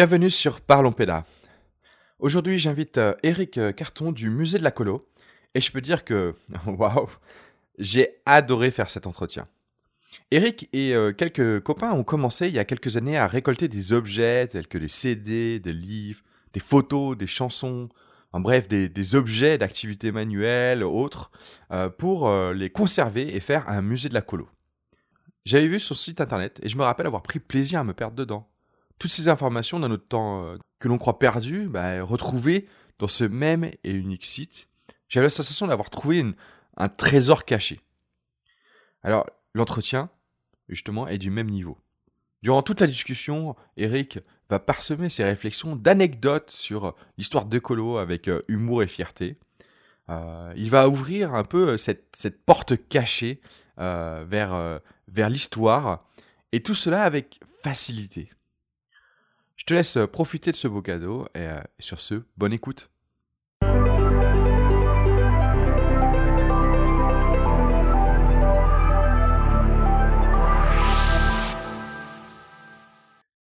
Bienvenue sur Parlons Péda. Aujourd'hui, j'invite euh, Eric euh, Carton du musée de la colo et je peux dire que waouh, j'ai adoré faire cet entretien. Eric et euh, quelques copains ont commencé il y a quelques années à récolter des objets tels que des CD, des livres, des photos, des chansons, en bref, des, objets d'activités manuelles, autres, euh, pour euh, les conserver et faire un musée de la colo. J'avais vu ce site internet et je me rappelle avoir pris plaisir à me perdre dedans. Toutes ces informations dans notre temps euh, que l'on croit perdu, bah, retrouvées dans ce même et unique site, j'avais la sensation d'avoir trouvé un trésor caché. Alors, l'entretien, justement, est du même niveau. Durant toute la discussion, Eric va parsemer ses réflexions d'anecdotes sur l'histoire de Colo avec euh, humour et fierté. Euh, il va ouvrir un peu euh, cette, porte cachée euh, euh, vers l'histoire, et tout cela avec facilité. Te laisse euh, profiter de ce beau cadeau, et euh, sur ce, bonne écoute.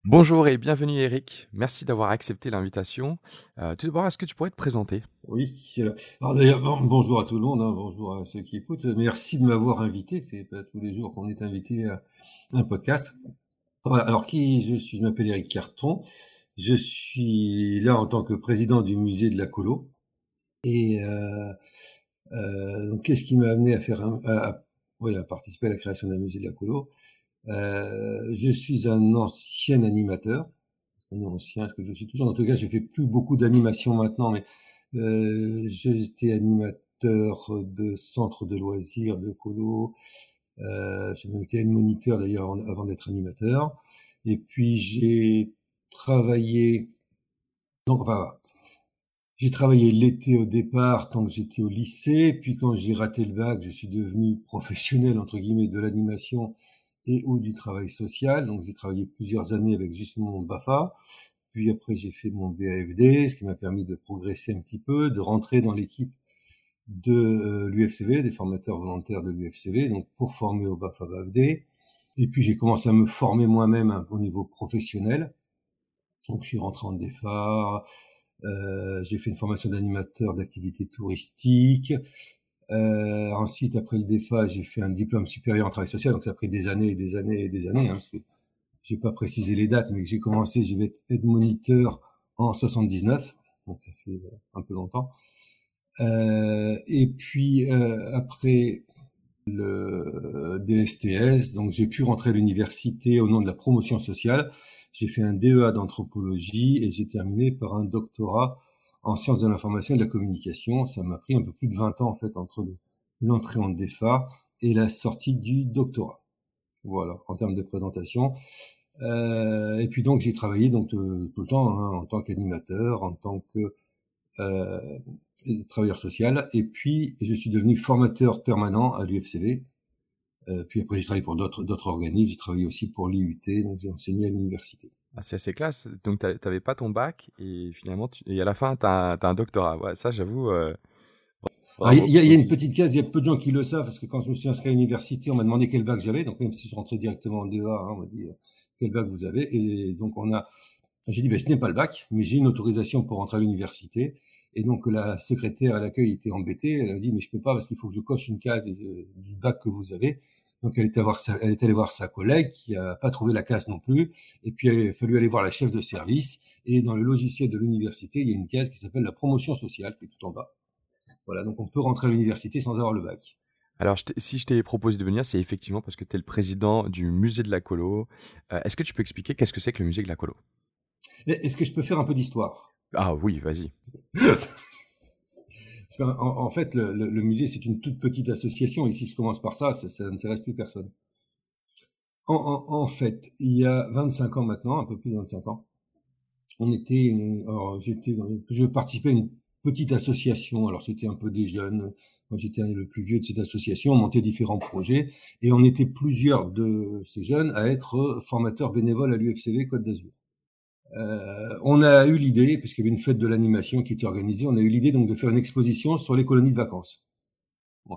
Bonjour et bienvenue Eric, merci d'avoir accepté l'invitation. Euh, tout d'abord, est-ce que tu pourrais te présenter? Oui. Alors d'ailleurs, bon- bonjour à tout le monde, hein, bonjour à ceux qui écoutent. Merci de m'avoir invité. C'est pas tous les jours qu'on est invité à un podcast. Alors qui je suis? Je m'appelle Eric Carton. Je suis là en tant que président du musée de la colo. Et euh, euh, qu'est-ce qui m'a amené à faire un, oui, à participer à la création d'un musée de la colo? Euh, Je suis un ancien animateur. Est ancien Est-ce que je suis toujours En tout cas, je fais plus beaucoup d'animation maintenant, mais euh, j'étais animateur de centre de loisirs, de colo. Euh, j'ai même été moniteur d'ailleurs avant, d'être animateur. Et puis j'ai travaillé. Donc enfin, j'ai travaillé l'été au départ, tant que j'étais au lycée. Puis quand j'ai raté le bac, je suis devenu professionnel entre guillemets de l'animation et ou du travail social. Donc j'ai travaillé plusieurs années avec justement mon Bafa. Puis après j'ai fait mon BAFD, ce qui m'a permis de progresser un petit peu, de rentrer dans l'équipe de euh, l'UFCV, des formateurs volontaires de l'UFCV, donc pour former au BAFA BAFD. Et puis j'ai commencé à me former moi-même hein, au niveau professionnel. Donc je suis rentré en DEFA, euh, j'ai fait une formation d'animateur d'activités touristiques. Euh, ensuite, après le DEFA, j'ai fait un diplôme supérieur en travail social. Donc ça a pris des années et des années et des années. Hein, parce j'ai pas précisé les dates, mais j'ai commencé, j'ai vais être moniteur en 79. Donc ça fait euh, un peu longtemps. Euh, et puis euh, après le DSTS, donc j'ai pu rentrer à l'université au nom de la promotion sociale. J'ai fait un DEA d'anthropologie et j'ai terminé par un doctorat en sciences de l'information et de la communication. Ça m'a pris un peu plus de 20 ans en fait entre le- l'entrée en DEFA et la sortie du doctorat. Voilà, en termes de présentation. Euh, et puis donc j'ai travaillé donc euh, tout le temps hein, en tant qu'animateur, en tant que euh, travailleur social, et puis je suis devenu formateur permanent à l'UFCV. Euh, puis après j'ai travaillé pour d'autres d'autres organismes, j'ai travaillé aussi pour l'IUT, donc j'ai enseigné à l'université. Ah, C'est assez classe, donc t'a- t'avais pas ton bac et finalement, tu- et à la fin, t'as as un doctorat. Ouais, ça, j'avoue. euh, Alors, Il y, a- il y a une petite case, il y a peu de gens qui le savent, parce que quand je me suis inscrit à l'université, on m'a demandé quel bac j'avais, donc même si je rentrais directement en DEA, hein, on m'a dit euh, quel bac vous avez, et donc on a, j'ai dit, ben, je n'ai pas le bac, mais j'ai une autorisation pour rentrer à l'université, et donc la secrétaire à l'accueil était embêtée, elle a dit, mais je peux pas, parce qu'il faut que je coche une case euh, du bac que vous avez, donc elle était, voir sa, elle est allée voir sa collègue qui a pas trouvé la case non plus, et puis il a fallu aller voir la chef de service, et dans le logiciel de l'université, il y a une case qui s'appelle la promotion sociale, qui est tout en bas. Voilà, donc on peut rentrer à l'université sans avoir le bac. Alors, je si je t'ai proposé de venir, c'est effectivement parce que tu es le président du musée de la colo. Euh, Est-ce que tu peux expliquer qu'est-ce que c'est que le musée de la colo? Et- Est-ce que je peux faire un peu d'histoire? Ah oui, vas-y. En, fait, le, musée, c'est une toute petite association, et si je commence par ça, ça, ça n'intéresse plus personne. En, fait, il y a 25 ans maintenant, un peu plus de 25 ans, on était, euh, j'étais, dans- je participais à une petite association, alors c'était un peu des jeunes, moi j'étais le plus vieux de cette association, on montait différents projets, et on était plusieurs de ces jeunes à être formateurs bénévoles à l'UFCV Côte d'Azur. Euh, on a eu l'idée, puisqu'il y avait une fête de l'animation qui était organisée, on a eu l'idée donc de faire une exposition sur les colonies de vacances.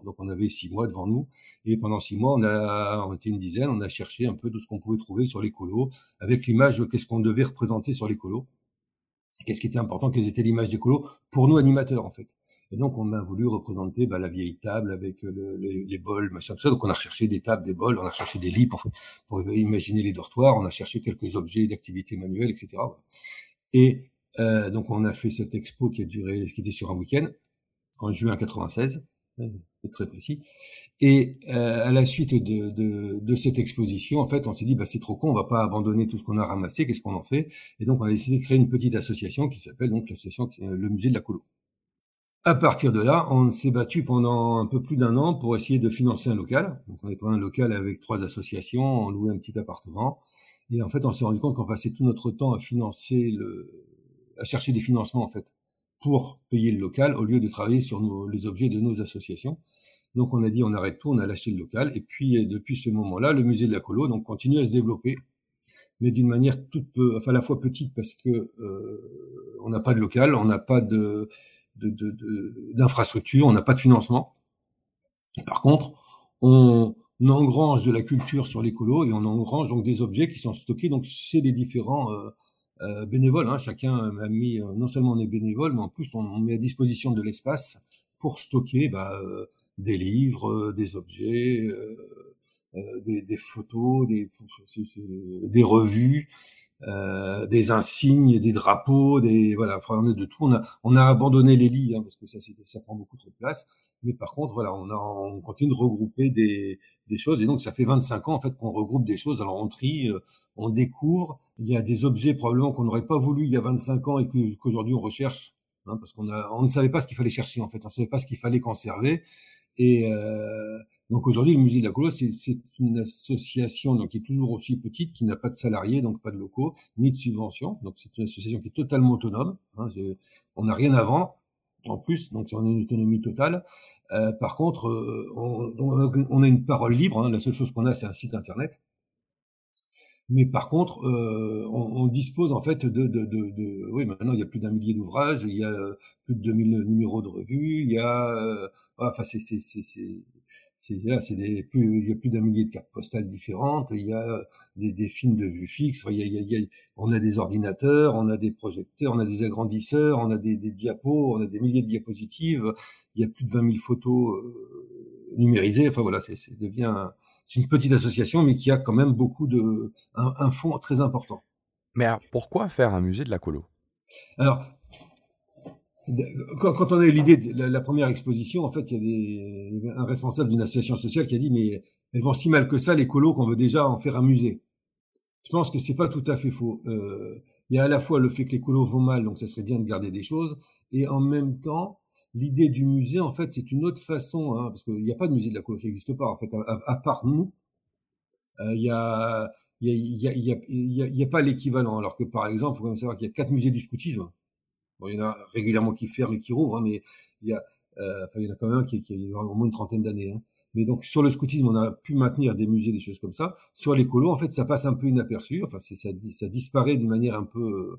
donc on avait six mois devant nous. Et pendant six mois, on a, on était une dizaine, on a cherché un peu tout ce qu'on pouvait trouver sur les colos, avec l'image de qu'est-ce qu'on devait représenter sur les colos. Qu'est-ce qui était important, quelles étaient l'image des colos pour nous animateurs, en fait. Et donc, on a voulu représenter bah, la vieille table avec le, les, les, bols, machin, tout ça. Donc, on a recherché des tables, des bols, on a recherché des lits pour, pour imaginer les dortoirs, on a cherché quelques objets d'activité manuelle, etc. Et euh, donc, on a fait cette expo qui a duré, qui était sur un week-end, en juin 96 très précis. Et euh, à la suite de, de, de, cette exposition, en fait, on s'est dit, bah, c'est trop con, on va pas abandonner tout ce qu'on a ramassé, qu'est-ce qu'on en fait? Et donc, on a décidé de créer une petite association qui s'appelle donc l'association le musée de la colo. À partir de là, on s'est battu pendant un peu plus d'un an pour essayer de financer un local. Donc, on est trouvé un local avec trois associations, on louait un petit appartement. Et en fait, on s'est rendu compte qu'on passait tout notre temps à financer le, à chercher des financements, en fait pour payer le local au lieu de travailler sur nos, les objets de nos associations. Donc on a dit on arrête tout, on a lâché le local et puis depuis ce moment-là, le musée de la colo donc continue à se développer, mais d'une manière toute peu, enfin à la fois petite parce que euh, on n'a pas de local, on n'a pas de d'infrastructure, de, de, on n'a pas de financement. Par contre, on, engrange de la culture sur l'écolo et on engrange donc des objets qui sont stockés donc chez des différents euh, euh, bénévoles. Hein. Chacun a mis, euh, non seulement on est bénévole, mais en plus on, met à disposition de l'espace pour stocker bah, euh, des livres, des objets, des, des, photos, des, des revues. Euh, des insignes, des drapeaux, des voilà, enfin, on a de tout. On a on a abandonné les lits hein, parce que ça ça prend beaucoup trop de place. Mais par contre, voilà, on a on continue de regrouper des des choses et donc ça fait 25 ans en fait qu'on regroupe des choses. Alors on trie, euh, on découvre. Il y a des objets probablement qu'on n'aurait pas voulu il y a 25 ans et qu'aujourd'hui on recherche hein, parce qu'on on ne savait pas ce qu'il fallait chercher en fait. On ne savait pas ce qu'il fallait conserver et euh, donc aujourd'hui, le musée de la colo, c'est une association donc, qui est toujours aussi petite, qui n'a pas de salariés, donc pas de locaux, ni de subventions. Donc c'est une association qui est totalement autonome. Hein, on n'a rien avant, en plus, donc on a une autonomie totale. Euh, par contre, euh, on, on, a une parole libre. Hein, la seule chose qu'on a, c'est un site internet. Mais par contre, euh, on, on, dispose en fait de, de, de, de, oui, maintenant il y a plus d'un millier d'ouvrages, il y a plus de 2000 numéros de revues, il y a, euh, enfin c'est c'est c'est c'est des plus, il y a plus d'un millier de cartes postales différentes, il y a des, des films de vue fixe, il y a, il y a, on a des ordinateurs, on a des projecteurs, on a des agrandisseurs, on a des, des diapos, on a des milliers de diapositives, il y a plus de 20 000 photos euh, numérisées, enfin voilà, c'est devient c'est une petite association, mais qui a quand même beaucoup de un, un fonds très important. Mais alors, pourquoi faire un musée de la colo? Alors, quand, on a eu l'idée de la, première exposition, en fait, il y a des, un responsable d'une association sociale qui a dit mais elles vont si mal que ça les colos qu'on veut déjà en faire un musée. Je pense que c'est pas tout à fait faux. Euh, il y a à la fois le fait que les colos vont mal, donc ça serait bien de garder des choses, et en même temps, l'idée du musée, en fait, c'est une autre façon, hein, parce qu'il n'y a pas de musée de la colo, ça n'existe pas, en fait, à, part nous. Euh, il y a il y a, a, a, a pas l'équivalent. Alors que par exemple, il faut quand même savoir qu'il y a quatre musées du scoutisme il y en a régulièrement qui ferment et qui rouvrent, hein, mais il y, a, euh, enfin, il y en a quand même un qui, qui a au moins une trentaine d'années. Hein. Mais donc sur le scoutisme, on a pu maintenir des musées, des choses comme ça. Sur l'écolo, en fait, ça passe un peu inaperçu. Enfin, ça, ça disparaît d'une manière un peu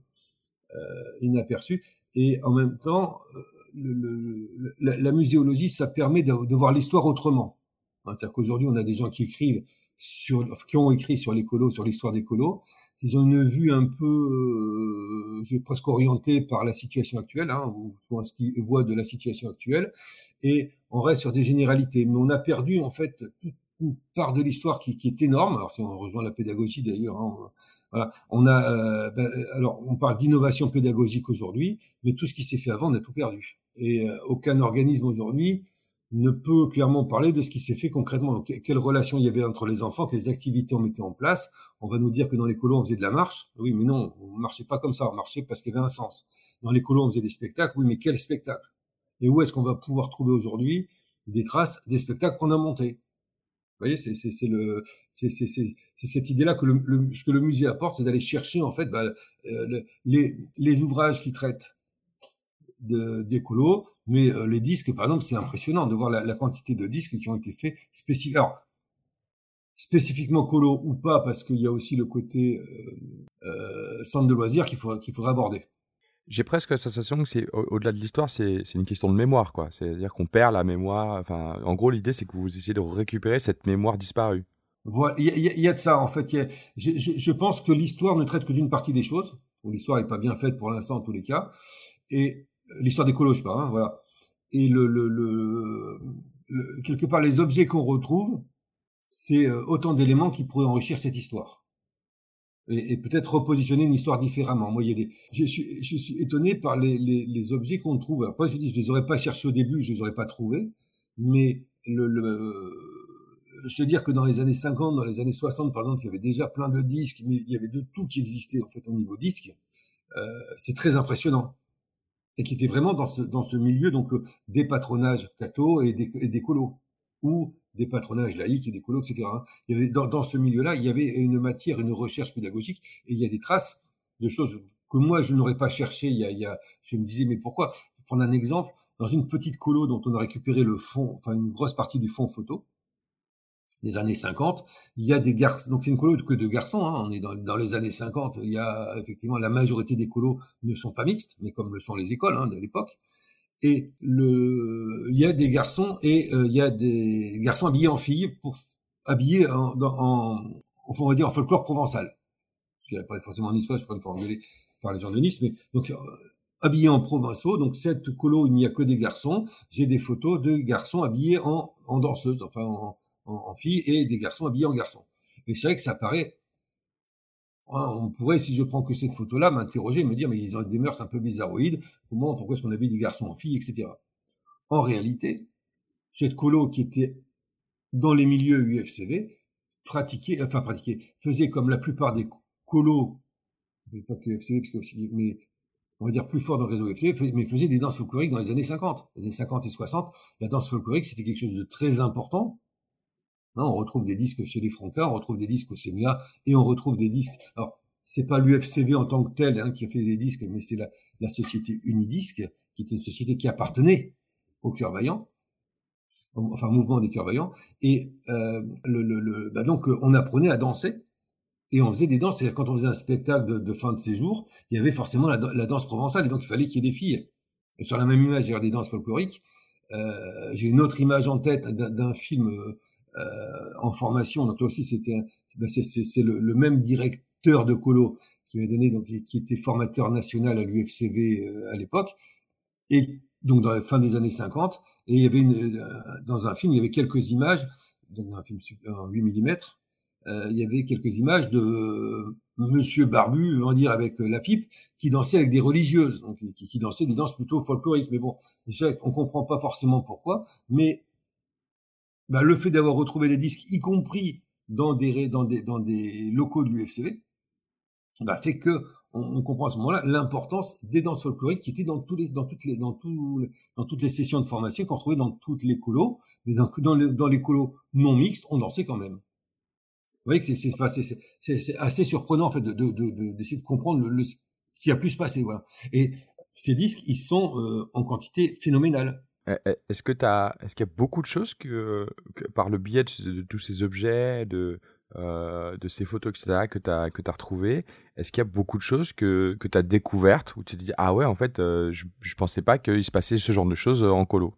euh, inaperçue. Et en même temps, euh, le, le, la, la, muséologie, ça permet de, de voir l'histoire autrement. Hein, C'est-à-dire qu'aujourd'hui, on a des gens qui écrivent sur, qui ont écrit sur l'écolo, sur l'histoire des ils ont une vue un peu, euh, je vais presque orientée par la situation actuelle, hein, ou ce qu'ils voient de la situation actuelle, et on reste sur des généralités. Mais on a perdu en fait toute une part de l'histoire qui, qui, est énorme. Alors si on rejoint la pédagogie d'ailleurs, hein, voilà, on a, euh, ben, alors on parle d'innovation pédagogique aujourd'hui, mais tout ce qui s'est fait avant, on a tout perdu. Et euh, aucun organisme aujourd'hui ne peut clairement parler de ce qui s'est fait concrètement. quelle relation il y avait entre les enfants, quelles activités on mettait en place. On va nous dire que dans les colos, on faisait de la marche. Oui, mais non, on marchait pas comme ça. On marchait parce qu'il y avait un sens. Dans les colos, on faisait des spectacles. Oui, mais quel spectacle? Et où est-ce qu'on va pouvoir trouver aujourd'hui des traces des spectacles qu'on a montés? Vous voyez, c'est le, cette idée-là que le, ce que le musée apporte, c'est d'aller chercher en fait bah, euh, les, les ouvrages qui traitent d'écolo, mais euh, les disques, par exemple, c'est impressionnant de voir la, la, quantité de disques qui ont été faits spécifiques. Alors, spécifiquement colo ou pas, parce qu'il y a aussi le côté euh, euh, centre de loisirs qu'il faudra, qu'il faudra aborder. j'ai presque la sensation que c'est au-delà de l'histoire, c'est une question de mémoire, quoi. C'est-à-dire qu'on perd la mémoire. Enfin, en gros, l'idée, c'est que vous essayez de récupérer cette mémoire disparue. Voilà, il y, a de ça en fait. je, je, pense que l'histoire ne traite que d'une partie des choses. L'histoire n'est pas bien faite pour l'instant en tous les cas. Et l'histoire des colos, je pas, hein, voilà. Et le, le, le, quelque part, les objets qu'on retrouve, c'est euh, autant d'éléments qui pourraient enrichir cette histoire et, peut-être repositionner une histoire différemment. Moi, il y a des, je suis, je suis étonné par les, les, les objets qu'on trouve. Après, je dis, je les aurais pas cherchés au début, je les aurais pas trouvés, mais le, le se dire que dans les années 50, dans les années 60, par exemple, il y avait déjà plein de disques, mais il y avait de tout qui existait en fait au niveau disque, euh, c'est très impressionnant. Et qui était vraiment dans ce, dans ce milieu donc euh, des patronages catho et des, et des colos, ou des patronages laïcs et des colos, etc. Il y avait, dans, ce milieu-là, il y avait une matière, une recherche pédagogique, et il y a des traces de choses que moi, je n'aurais pas cherché. Il y, a, il y a, je me disais, mais pourquoi? Prendre un exemple, dans une petite colo dont on a récupéré le fond, enfin une grosse partie du fond photo, des années 50, il y a des garçons, donc c'est une colo que de garçons, hein, on est dans, dans, les années 50, il y a effectivement la majorité des colos ne sont pas mixtes, mais comme le sont les écoles hein, de l'époque, et le, il y a des garçons et euh, il y a des garçons habillés en filles pour habillés en, en, on va dire en folklore provençal. Je dirais pas forcément en histoire, je peux pas faire par les gens mais donc euh, habillés en provençaux. Donc cette colo, il n'y a que des garçons. J'ai des photos de garçons habillés en, en danseuse, enfin en, en, filles, et des garçons habillés en garçons. Et c'est vrai que ça paraît Hein, on pourrait, si je prends que cette photo-là, m'interroger, me dire, mais ils ont des mœurs un peu bizarroïdes. Comment, pourquoi est-ce qu'on avait des garçons en filles, etc. En réalité, cette colo qui était dans les milieux UFCV, pratiquait, enfin pratiquait, faisait comme la plupart des colos, pas que UFCV, mais on va dire plus fort dans le réseau UFCV, mais faisait des danses folkloriques dans les années 50. Les années 50 et 60, la danse folklorique, c'était quelque chose de très important Hein, on retrouve des disques chez les Franca, on retrouve des disques au CMA et on retrouve des disques. Alors, c'est pas l'UFCV en tant que tel hein, qui a fait des disques, mais c'est la, société Unidisque, qui était une société qui appartenait au Cœur Vaillant, enfin mouvement des Cœurs Vaillants. Et euh, bah donc, on apprenait à danser et on faisait des danses. C'est-à-dire quand on faisait un spectacle de, fin de séjour, il y avait forcément la, danse provençale, et donc il fallait qu'il y ait des filles. Sur la même image, il y des danses folkloriques. Euh, J'ai une autre image en tête d'un film euh, euh, en formation. Donc là aussi, c'était ben c'est le, le, même directeur de colo qui m'a donné donc qui était formateur national à l'UFCV euh, à l'époque et donc dans la fin des années 50 et il y avait une, euh, dans un film il y avait quelques images donc un film en 8 mm euh, il y avait quelques images de Monsieur Barbu, on va dire avec la pipe, qui dansait avec des religieuses, donc qui, qui dansait des danses plutôt folkloriques. Mais bon, on comprend pas forcément pourquoi. Mais bah, le fait d'avoir retrouvé des disques, y compris dans des, dans des, dans des locaux de l'UFCV, bah, fait que on, comprend à ce moment-là l'importance des danses folkloriques qui étaient dans tous les, dans toutes les, dans dans toutes les sessions de formation qu'on retrouvait dans toutes les colos, mais dans, dans, les, dans les colos non mixtes, on dansait quand même. Vous voyez que c'est, assez surprenant en fait de, de, de, d'essayer de comprendre le, ce qui a pu se passer. Voilà. Et ces disques, ils sont euh, en quantité phénoménale. Eh, eh, est-ce que tu est-ce qu'il y a beaucoup de choses que, par le biais de, tous ces objets, de, euh, de ces photos, etc., que tu as, que as retrouvées, est-ce qu'il y a beaucoup de choses que, que tu as découvertes où tu te dis, ah ouais, en fait, euh, je, je pensais pas qu'il se passait ce genre de choses euh, en colo?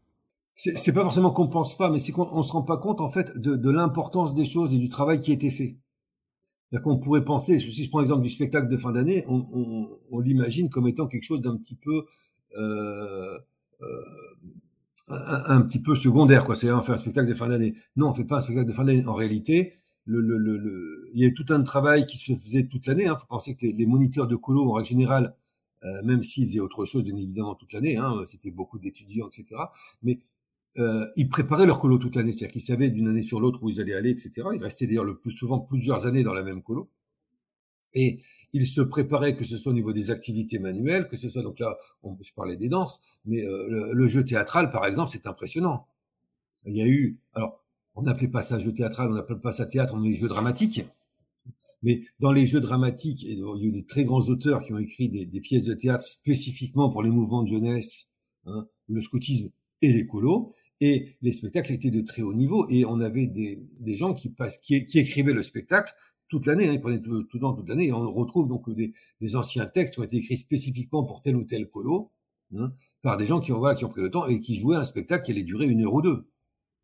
C'est pas forcément qu'on pense pas, mais c'est qu'on se rend pas compte, en fait, de, de l'importance des choses et du travail qui a été fait. Qu'on pourrait penser, si je prends l'exemple du spectacle de fin d'année, on, on, on l'imagine comme étant quelque chose d'un petit peu euh, un, petit peu secondaire, quoi. C'est on fait un spectacle de fin d'année. Non, on fait pas un spectacle de fin d'année. En réalité, le, le, le, il y a tout un travail qui se faisait toute l'année. Hein. faut penser que les, moniteurs de colo, en règle générale, euh, même s'ils faisaient autre chose, bien évidemment, toute l'année, hein, c'était beaucoup d'étudiants, etc. Mais euh, ils préparaient leur colo toute l'année, c'est-à-dire qu'ils savaient d'une année sur l'autre où ils allaient aller, etc. Ils restaient d'ailleurs le plus souvent plusieurs années dans la même colo. Et il se préparait, que ce soit au niveau des activités manuelles, que ce soit, donc là, on peut parler des danses, mais euh, le, jeu théâtral, par exemple, c'est impressionnant. Il y a eu, alors, on n'appelait pas ça jeu théâtral, on n'appelait pas ça théâtre, on dit jeux dramatiques. Mais dans les jeux dramatiques, il y a eu de très grands auteurs qui ont écrit des, pièces de théâtre spécifiquement pour les mouvements de jeunesse, hein, le scoutisme et les colos. Et les spectacles étaient de très haut niveau et on avait des, gens qui, passent, qui écrivaient le spectacle toute l'année, hein, ils prenaient tout, tout, toute l'année, et on retrouve donc des, des, anciens textes qui ont été écrits spécifiquement pour tel ou tel colo, hein, par des gens qui ont, voilà, qui ont pris le temps et qui jouaient un spectacle qui allait durer une heure ou deux.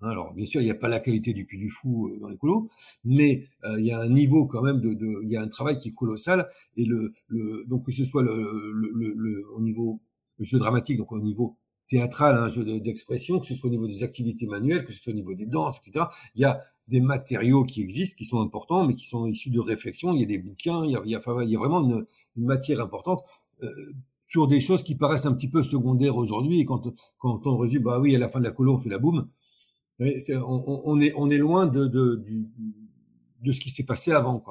Hein, alors, bien sûr, il n'y a pas la qualité du Puy du Fou euh, dans les colos, mais euh, il y a un niveau quand même de, de, il y a un travail qui est colossal et le, le donc que ce soit le, le, le au niveau jeu dramatique, donc au niveau théâtral, un jeu d'expression, que ce soit au niveau des activités manuelles, que ce soit au niveau des danses, etc. Il y a des matériaux qui existent, qui sont importants, mais qui sont issus de réflexions. Il y a des bouquins, il y a, vraiment une, matière importante. Euh, sur des choses qui paraissent un petit peu secondaires aujourd'hui, et quand, quand on résume, bah oui, à la fin de la colo, on fait la boum, on, est, on est loin de, de, de, ce qui s'est passé avant.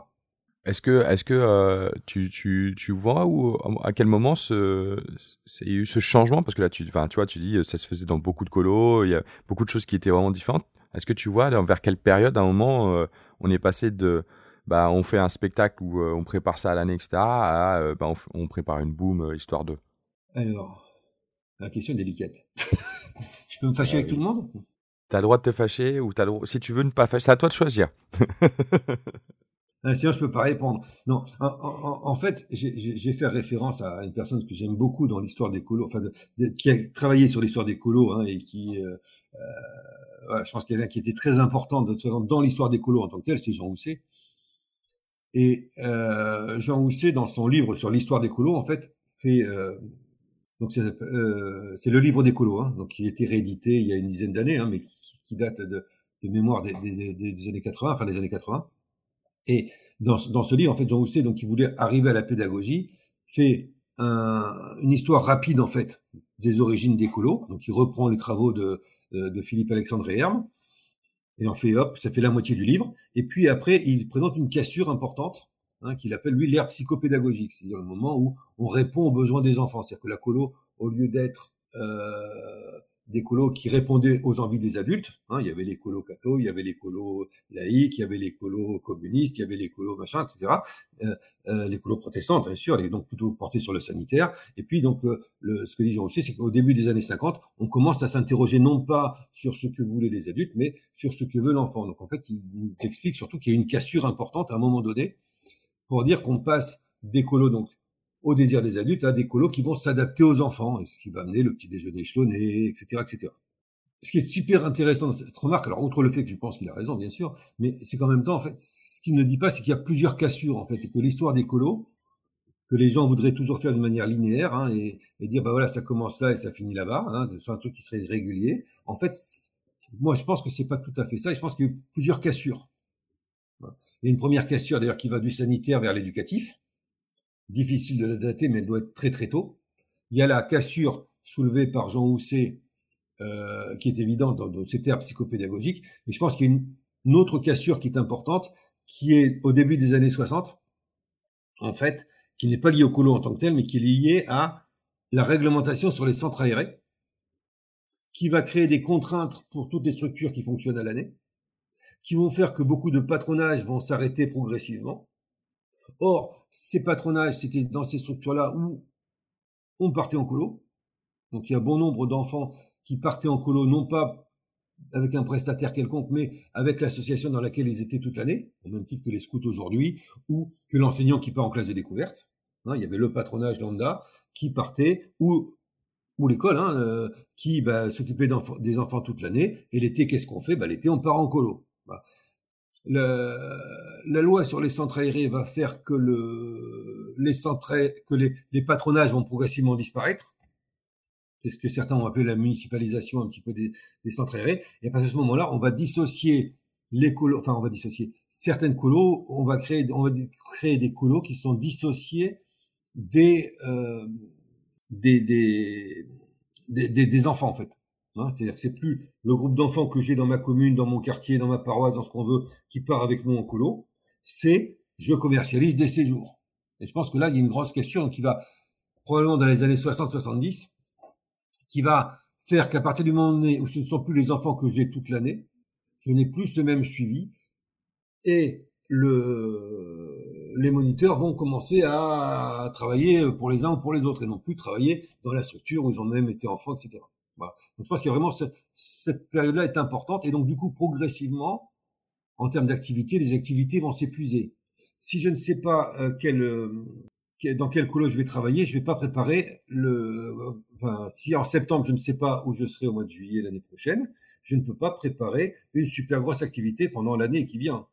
Est-ce que, est-ce que euh, tu, tu, tu, vois où, à quel moment ce, c'est eu ce changement? Parce que là, tu, tu vois, tu dis, ça se faisait dans beaucoup de colos, il y a beaucoup de choses qui étaient vraiment différentes. Est-ce que tu vois vers quelle période, à un moment, euh, on est passé de, bah, on fait un spectacle où euh, on prépare ça à l'année, etc., à, euh, bah, on, on, prépare une boom histoire de. Alors, la question est délicate. Je peux me fâcher ah, avec oui. tout le monde? T'as le droit de te fâcher ou t'as le droit... si tu veux ne pas fâcher, c'est à toi de choisir. Ah, sinon, je peux pas répondre. Non, en, en, en fait, j'ai fait référence à une personne que j'aime beaucoup dans l'histoire des colos, enfin, de, de, qui a travaillé sur l'histoire des colos hein, et qui, euh, euh, je pense qu'il y a qui était très important dans l'histoire des colos en tant que tel, c'est Jean Housset. Et euh, Jean Housset, dans son livre sur l'histoire des colos, en fait, fait euh, donc c'est le livre des colos, hein, donc qui a été réédité il y a une dizaine d'années, hein, mais qui, date de, de mémoire des, années 80, enfin des années 80. Et dans, ce livre, en fait, Jean Housset, donc, qui voulait arriver à la pédagogie, fait un, une histoire rapide, en fait, des origines des colos. Donc, il reprend les travaux de, de Philippe Alexandre et en fait, hop, ça fait la moitié du livre. Et puis après, il présente une cassure importante, hein, qu'il appelle, lui, l'ère psychopédagogique. C'est-à-dire le moment où on répond aux besoins des enfants. C'est-à-dire que la colo, au lieu d'être euh, des colos qui répondaient aux envies des adultes. Hein, il y avait les colos cathos, il y avait les colos laïcs, il y avait les colos communistes, il y avait les colos machin, etc. Euh, euh, les colos protestantes, bien sûr, les donc plutôt portés sur le sanitaire. Et puis donc euh, le, ce que Jean aussi, c'est qu'au début des années 50, on commence à s'interroger non pas sur ce que voulaient les adultes, mais sur ce que veut l'enfant. Donc en fait, il explique surtout qu'il y a une cassure importante à un moment donné pour dire qu'on passe des colos donc au désir des adultes, à des colos qui vont s'adapter aux enfants, ce qui va amener le petit déjeuner échelonné, etc., etc. Ce qui est super intéressant dans cette remarque, alors outre le fait que je pense qu'il a raison, bien sûr, mais c'est qu'en même temps, en fait, ce qu'il ne dit pas, c'est qu'il y a plusieurs cassures, en fait, et que l'histoire des colos, que les gens voudraient toujours faire de manière linéaire, hein, et, dire, bah voilà, ça commence là et ça finit là-bas, hein, c'est un truc qui serait régulier. En fait, moi, je pense que c'est pas tout à fait ça, et je pense qu'il y a eu plusieurs cassures. Il y a une première cassure, d'ailleurs, qui va du sanitaire vers l'éducatif, difficile de la dater, mais elle doit être très très tôt. Il y a la cassure soulevée par Jean Housset, euh, qui est évidente dans, dans ces termes psychopédagogiques, mais je pense qu'il y a une, autre cassure qui est importante, qui est au début des années 60, en fait, qui n'est pas liée au colo en tant que tel, mais qui est liée à la réglementation sur les centres aérés, qui va créer des contraintes pour toutes les structures qui fonctionnent à l'année, qui vont faire que beaucoup de patronages vont s'arrêter progressivement, Or, ces patronages, c'était dans ces structures-là où on partait en colo. Donc, il y a bon nombre d'enfants qui partaient en colo, non pas avec un prestataire quelconque, mais avec l'association dans laquelle ils étaient toute l'année, au même titre que les scouts aujourd'hui, ou que l'enseignant qui part en classe de découverte. Hein, il y avait le patronage lambda qui partait, ou, ou l'école, hein, euh, qui bah, s'occupait des enfants toute l'année. Et l'été, qu'est-ce qu'on fait? Bah, L'été, on part en colo. Bah, le, la loi sur les centres aérés va faire que, le, les, centres, que les, les patronages vont progressivement disparaître. C'est ce que certains ont appelé la municipalisation un petit peu des, des centres aérés. Et à partir de ce moment-là, on va dissocier les colos, enfin on va dissocier certaines colos, on va créer, on va créer des colos qui sont dissociés des, euh, des, des, des, des, enfants en fait. Hein, C'est-à-dire que c'est plus le groupe d'enfants que j'ai dans ma commune, dans mon quartier, dans ma paroisse, dans ce qu'on veut, qui part avec moi en colo. C'est je commercialise des séjours. Et je pense que là, il y a une grosse question qui va probablement dans les années 60-70, qui va faire qu'à partir du moment où ce ne sont plus les enfants que j'ai toute l'année, je n'ai plus ce même suivi. Et le, les moniteurs vont commencer à travailler pour les uns ou pour les autres et non plus travailler dans la structure où ils ont même été enfants, etc. Donc, je pense qu'il y a vraiment cette, période-là est importante et donc du coup progressivement, en termes d'activité, les activités vont s'épuiser. si je ne sais pas euh, euh, dans quel colo je vais travailler, je vais pas préparer le. Enfin, si en septembre je ne sais pas où je serai au mois de juillet l'année prochaine, je ne peux pas préparer une super grosse activité pendant l'année qui vient.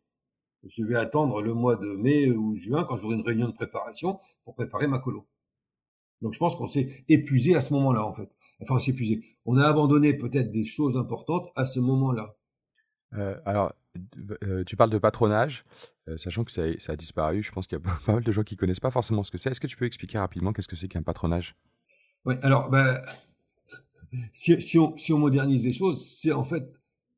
Je vais attendre le mois de mai ou juin quand j'aurai une réunion de préparation pour préparer ma colo. Donc je pense qu'on s'est épuisé à ce moment-là en fait. Enfin, on s'est épuisé. On a abandonné peut-être des choses importantes à ce moment-là. Euh, alors, euh, tu parles de patronage, euh, sachant que ça, a disparu. Je pense qu'il y a pas mal de gens qui connaissent pas forcément ce que c'est. Est-ce que tu peux expliquer rapidement qu'est-ce que c'est qu'un patronage? Oui, alors, ben, si, si, on, si on modernise les choses, c'est en fait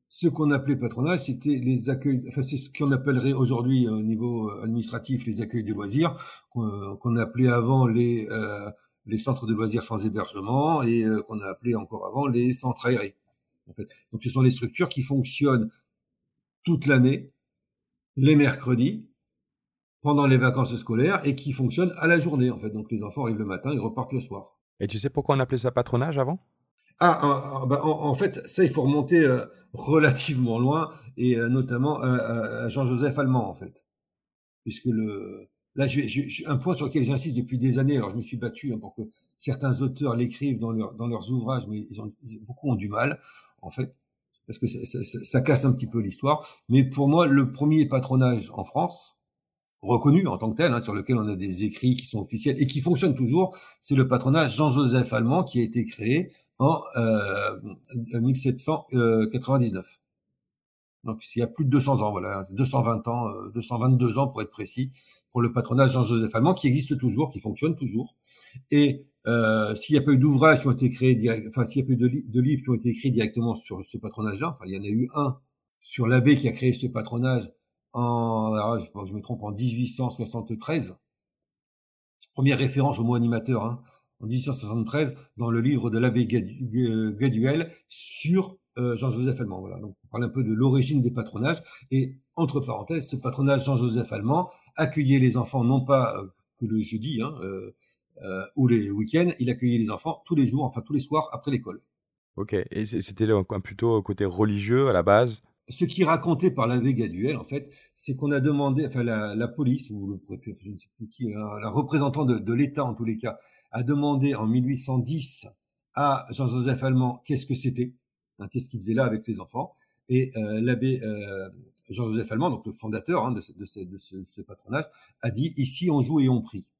ce qu'on appelait patronage, c'était les accueils, enfin c'est ce qu'on appellerait aujourd'hui au niveau administratif les accueils de loisirs, qu'on appelait avant les les centres de loisirs sans hébergement et qu'on a appelé encore avant les centres aérés. En fait. Donc ce sont les structures qui fonctionnent toute l'année, les mercredis, pendant les vacances scolaires et qui fonctionnent à la journée en fait. Donc les enfants arrivent le matin, ils repartent le soir. Et tu sais pourquoi on appelait ça patronage avant? Ah, bah, en, fait, ça il faut remonter euh, relativement loin et euh, notamment à, Jean-Joseph Allemand en fait, puisque le là je, je, un point sur lequel j'insiste depuis des années. Alors je me suis battu hein, pour que certains auteurs l'écrivent dans, dans leurs ouvrages, mais ils ont, beaucoup ont du mal en fait parce que ça, casse un petit peu l'histoire. Mais pour moi, le premier patronage en France, reconnu en tant que tel, hein, sur lequel on a des écrits qui sont officiels et qui fonctionnent toujours, c'est le patronage Jean-Joseph Allemand qui a été créé en euh, 1799. Donc il y a plus de 200 ans, voilà, 220 ans, 222 euh, ans pour être précis, pour le patronage Jean-Joseph Allemand qui existe toujours, qui fonctionne toujours. Et euh, s'il n'y a pas eu d'ouvrages qui ont été créés, enfin s'il n'y a pas eu de, livres qui ont été écrits directement sur ce patronage-là, enfin il y en a eu un sur l'abbé qui a créé ce patronage en, alors, je, me trompe, en 1873. Première référence au mot animateur, hein, en 1873, dans le livre de l'abbé Gaduel sur euh, Jean-Joseph Allemand. Voilà, donc on parle un peu de l'origine des patronages et entre parenthèses, ce patronage Jean-Joseph Allemand accueillait les enfants non pas euh, que le jeudi, hein, euh, ou les week-ends, il accueillait les enfants tous les jours, enfin tous les soirs après l'école. Ok, et c'était plutôt côté religieux à la base? Ce qui est raconté par l'abbé Gaduel, en fait, c'est qu'on a demandé, enfin la, police, ou le préfet, je ne sais plus qui, hein, la représentant de, l'État en tous les cas, a demandé en 1810 à Jean-Joseph Allemand qu'est-ce que c'était, hein, qu'est-ce qu'il faisait là avec les enfants. Et euh, l'abbé euh, Jean-Joseph Allemand, donc le fondateur hein, de, ce, ce, patronage, a dit ici on joue et on prie.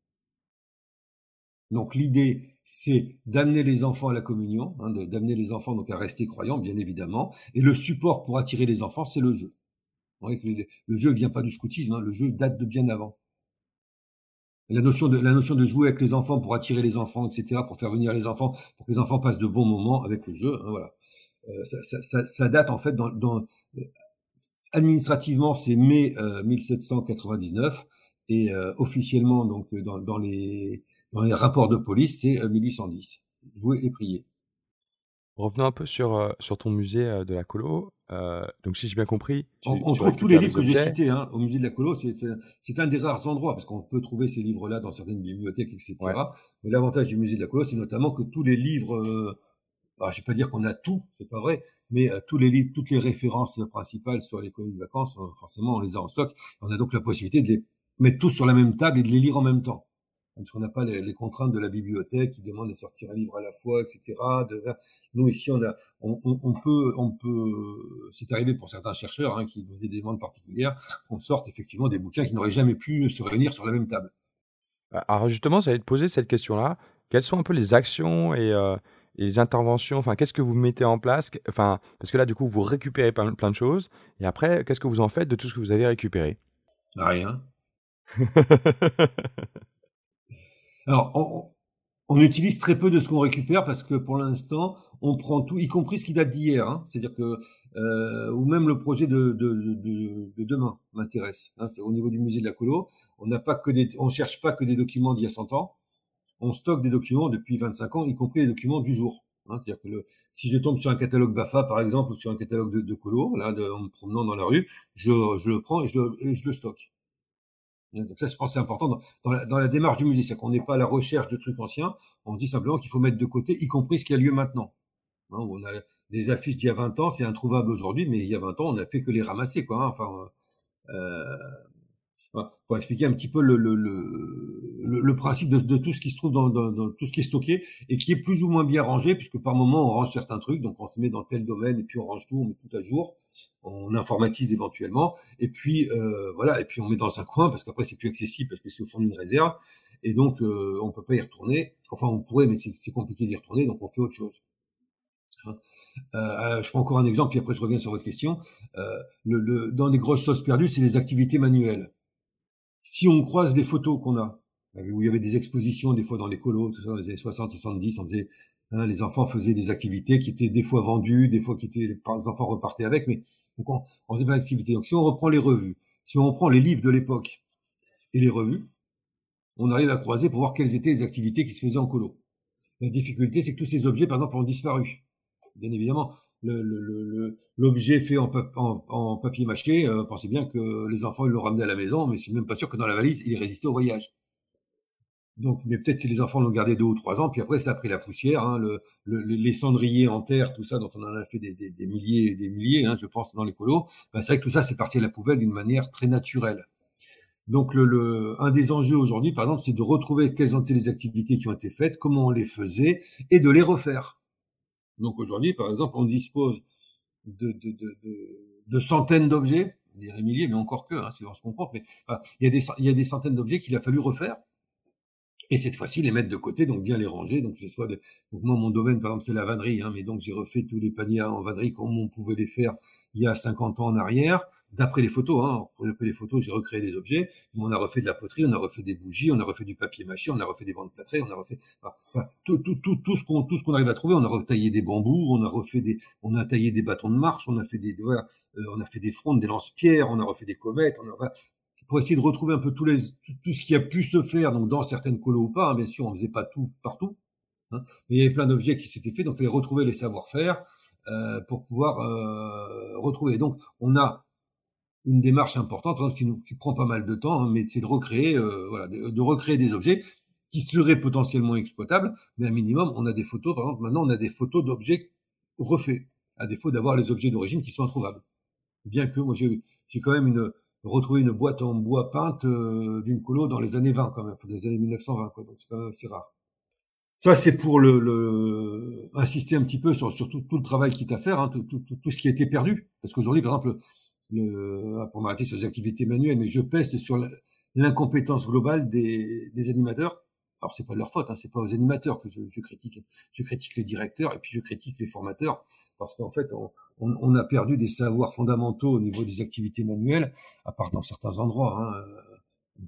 Donc l'idée, c'est d'amener les enfants à la communion, hein, d'amener les enfants donc à rester croyants, bien évidemment. Et le support pour attirer les enfants, c'est le jeu. le, jeu vient pas du scoutisme, hein, le jeu date de bien avant. La notion de la notion de jouer avec les enfants pour attirer les enfants, etc., pour faire venir les enfants, pour que les enfants passent de bons moments avec le jeu, hein, voilà. Euh, ça, date en fait dans, euh, administrativement c'est mai 1799 euh, et officiellement donc dans, dans les dans les rapports de police, c'est 1810. Euh, Jouer et prier. Revenons un peu sur, euh, sur ton musée euh, de la colo. donc, si j'ai bien compris. on, trouve tous les livres que j'ai cités hein, au musée de la colo. C'est un des rares endroits, parce qu'on peut trouver ces livres-là dans certaines bibliothèques, etc. Mais l'avantage du musée de la colo, c'est notamment que tous les livres. Je ne vais pas dire qu'on a tout, c'est pas vrai, mais tous les livres, toutes les références principales sur les colonies de vacances, forcément, on les a en stock. On a donc la possibilité de les mettre tous sur la même table et de les lire en même temps parce qu'on n'a pas les, contraintes de la bibliothèque qui demande de sortir un livre à la fois, etc. Nous ici, on a, on, peut, on peut, c'est arrivé pour certains chercheurs hein, qui faisaient des demandes particulières, qu'on sorte effectivement des bouquins qui n'auraient jamais pu se réunir sur la même table. Bah, alors justement, j'allais te poser cette question-là. Quelles sont un peu les actions et, euh, les interventions Enfin, qu'est-ce que vous mettez en place Enfin, parce que là, du coup, vous récupérez plein, plein de choses. Et après, qu'est-ce que vous en faites de tout ce que vous avez récupéré? Rien. Alors, on, utilise très peu de ce qu'on récupère parce que pour l'instant, on prend tout, y compris ce qui date d'hier. Hein. C'est-à-dire que, euh, ou même le projet de, demain m'intéresse. Hein. Au niveau du musée de la colo, on n'a pas que des, on cherche pas que des documents d'il y a 100 ans. On stocke des documents depuis 25 ans, y compris les documents du jour. Hein. C'est-à-dire que si je tombe sur un catalogue BAFA, par exemple, ou sur un catalogue de, colo, là, en me promenant dans la rue, je, le prends et je le stocke. Donc ça, je pense c'est important dans, la, démarche du musée, c'est qu'on n'est pas à la recherche de trucs anciens, on dit simplement qu'il faut mettre de côté, y compris ce qui a lieu maintenant. Hein, on a des affiches d'il y a 20 ans, c'est introuvable aujourd'hui, mais il y a 20 ans, on n'a fait que les ramasser, quoi. Hein. enfin, euh, pour expliquer un petit peu le, le, le, le principe de, de, tout ce qui se trouve dans, dans, dans, tout ce qui est stocké et qui est plus ou moins bien rangé, puisque par moment on range certains trucs, donc on se met dans tel domaine et puis on range tout, on met tout à jour, on informatise éventuellement, et puis euh, voilà, et puis on met dans un coin parce qu'après c'est plus accessible parce que c'est au fond d'une réserve, et donc euh, on peut pas y retourner. Enfin, on pourrait, mais c'est compliqué d'y retourner, donc on fait autre chose. Hein. Euh, je prends encore un exemple, puis après je reviens sur votre question. Euh, le, le, dans les grosses choses perdues, c'est les activités manuelles si on croise des photos qu'on a, où il y avait des expositions des fois dans les colos, tout ça, dans les années 60, 70, on faisait, hein, les enfants faisaient des activités qui étaient des fois vendues, des fois qui étaient, les enfants repartaient avec, mais on, faisait pas d'activités. Donc si on reprend les revues, si on reprend les livres de l'époque et les revues, on arrive à croiser pour voir quelles étaient les activités qui se faisaient en colo. La difficulté, c'est que tous ces objets, par exemple, ont disparu. Bien évidemment, l'objet fait en, papier mâché, euh, pensez bien que les enfants ils l'ont ramené à la maison, mais je même pas sûr que dans la valise il ait résisté au voyage. Donc, mais peut-être que les enfants l'ont gardé deux ou trois ans, puis après ça a pris la poussière, hein, le, les cendriers en terre, tout ça dont on en a fait des milliers et des milliers, hein, je pense dans les colos. Ben, c'est vrai que tout ça c'est parti à la poubelle d'une manière très naturelle. Donc, le, le, un des enjeux aujourd'hui, par exemple, c'est de retrouver quelles ont été les activités qui ont été faites, comment on les faisait, et de les refaire. Donc aujourd'hui, par exemple, on dispose de, centaines d'objets, on dirait milliers, mais encore que, hein, c'est on se comprend, mais il, y a des, des centaines d'objets qu'il a fallu refaire. Et cette fois-ci, les mettre de côté, donc bien les ranger. Donc, ce soit de... donc moi, mon domaine, par exemple, c'est la vannerie, hein, mais donc j'ai refait tous les paniers en vannerie comme on pouvait les faire il y a 50 ans en arrière d'après les photos. Hein, d'après les photos, j'ai recréé des objets. On a refait de la poterie, on a refait des bougies, on a refait du papier mâché, on a refait des bandes plâtrées, on a refait enfin, tout, tout, tout, tout ce qu'on tout ce qu'on arrive à trouver. On a retaillé des bambous, on a refait des, on a taillé des bâtons de marche, on a fait des, voilà, euh, on a fait des frondes, des lance-pierres, on a refait des comètes. On a, voilà, pour essayer de retrouver un peu tous les, tout, ce qui a pu se faire, donc dans certaines colos ou pas. Hein, bien sûr, on faisait pas tout partout. Hein, mais il y avait plein d'objets qui s'étaient faits, donc il fallait retrouver les savoir-faire euh, pour pouvoir euh, retrouver. Donc, on a une démarche importante hein, qui, nous, qui prend pas mal de temps, hein, mais c'est de recréer, euh, voilà, de, recréer des objets qui seraient potentiellement exploitables, mais à minimum, on a des photos. Par exemple, maintenant, on a des photos d'objets refaits, à défaut d'avoir les objets d'origine qui sont introuvables. Bien que moi, j'ai quand même une, retrouvé une boîte en bois peinte euh, d'une colo dans les années 20 quand même, des années 1920, quoi, donc c'est quand même assez rare. Ça, c'est pour le, le, insister un petit peu sur, sur tout, tout le travail qui est à faire, hein, tout, tout, ce qui a été perdu. Parce qu'aujourd'hui, par exemple, le, pour m'arrêter sur les activités manuelles, mais je pèse sur l'incompétence globale des, des, animateurs. Alors c'est pas de leur faute, hein, c'est pas aux animateurs que je, je, critique. Je critique les directeurs et puis je critique les formateurs parce qu'en fait on, on, on, a perdu des savoirs fondamentaux au niveau des activités manuelles, à part dans certains endroits. Hein.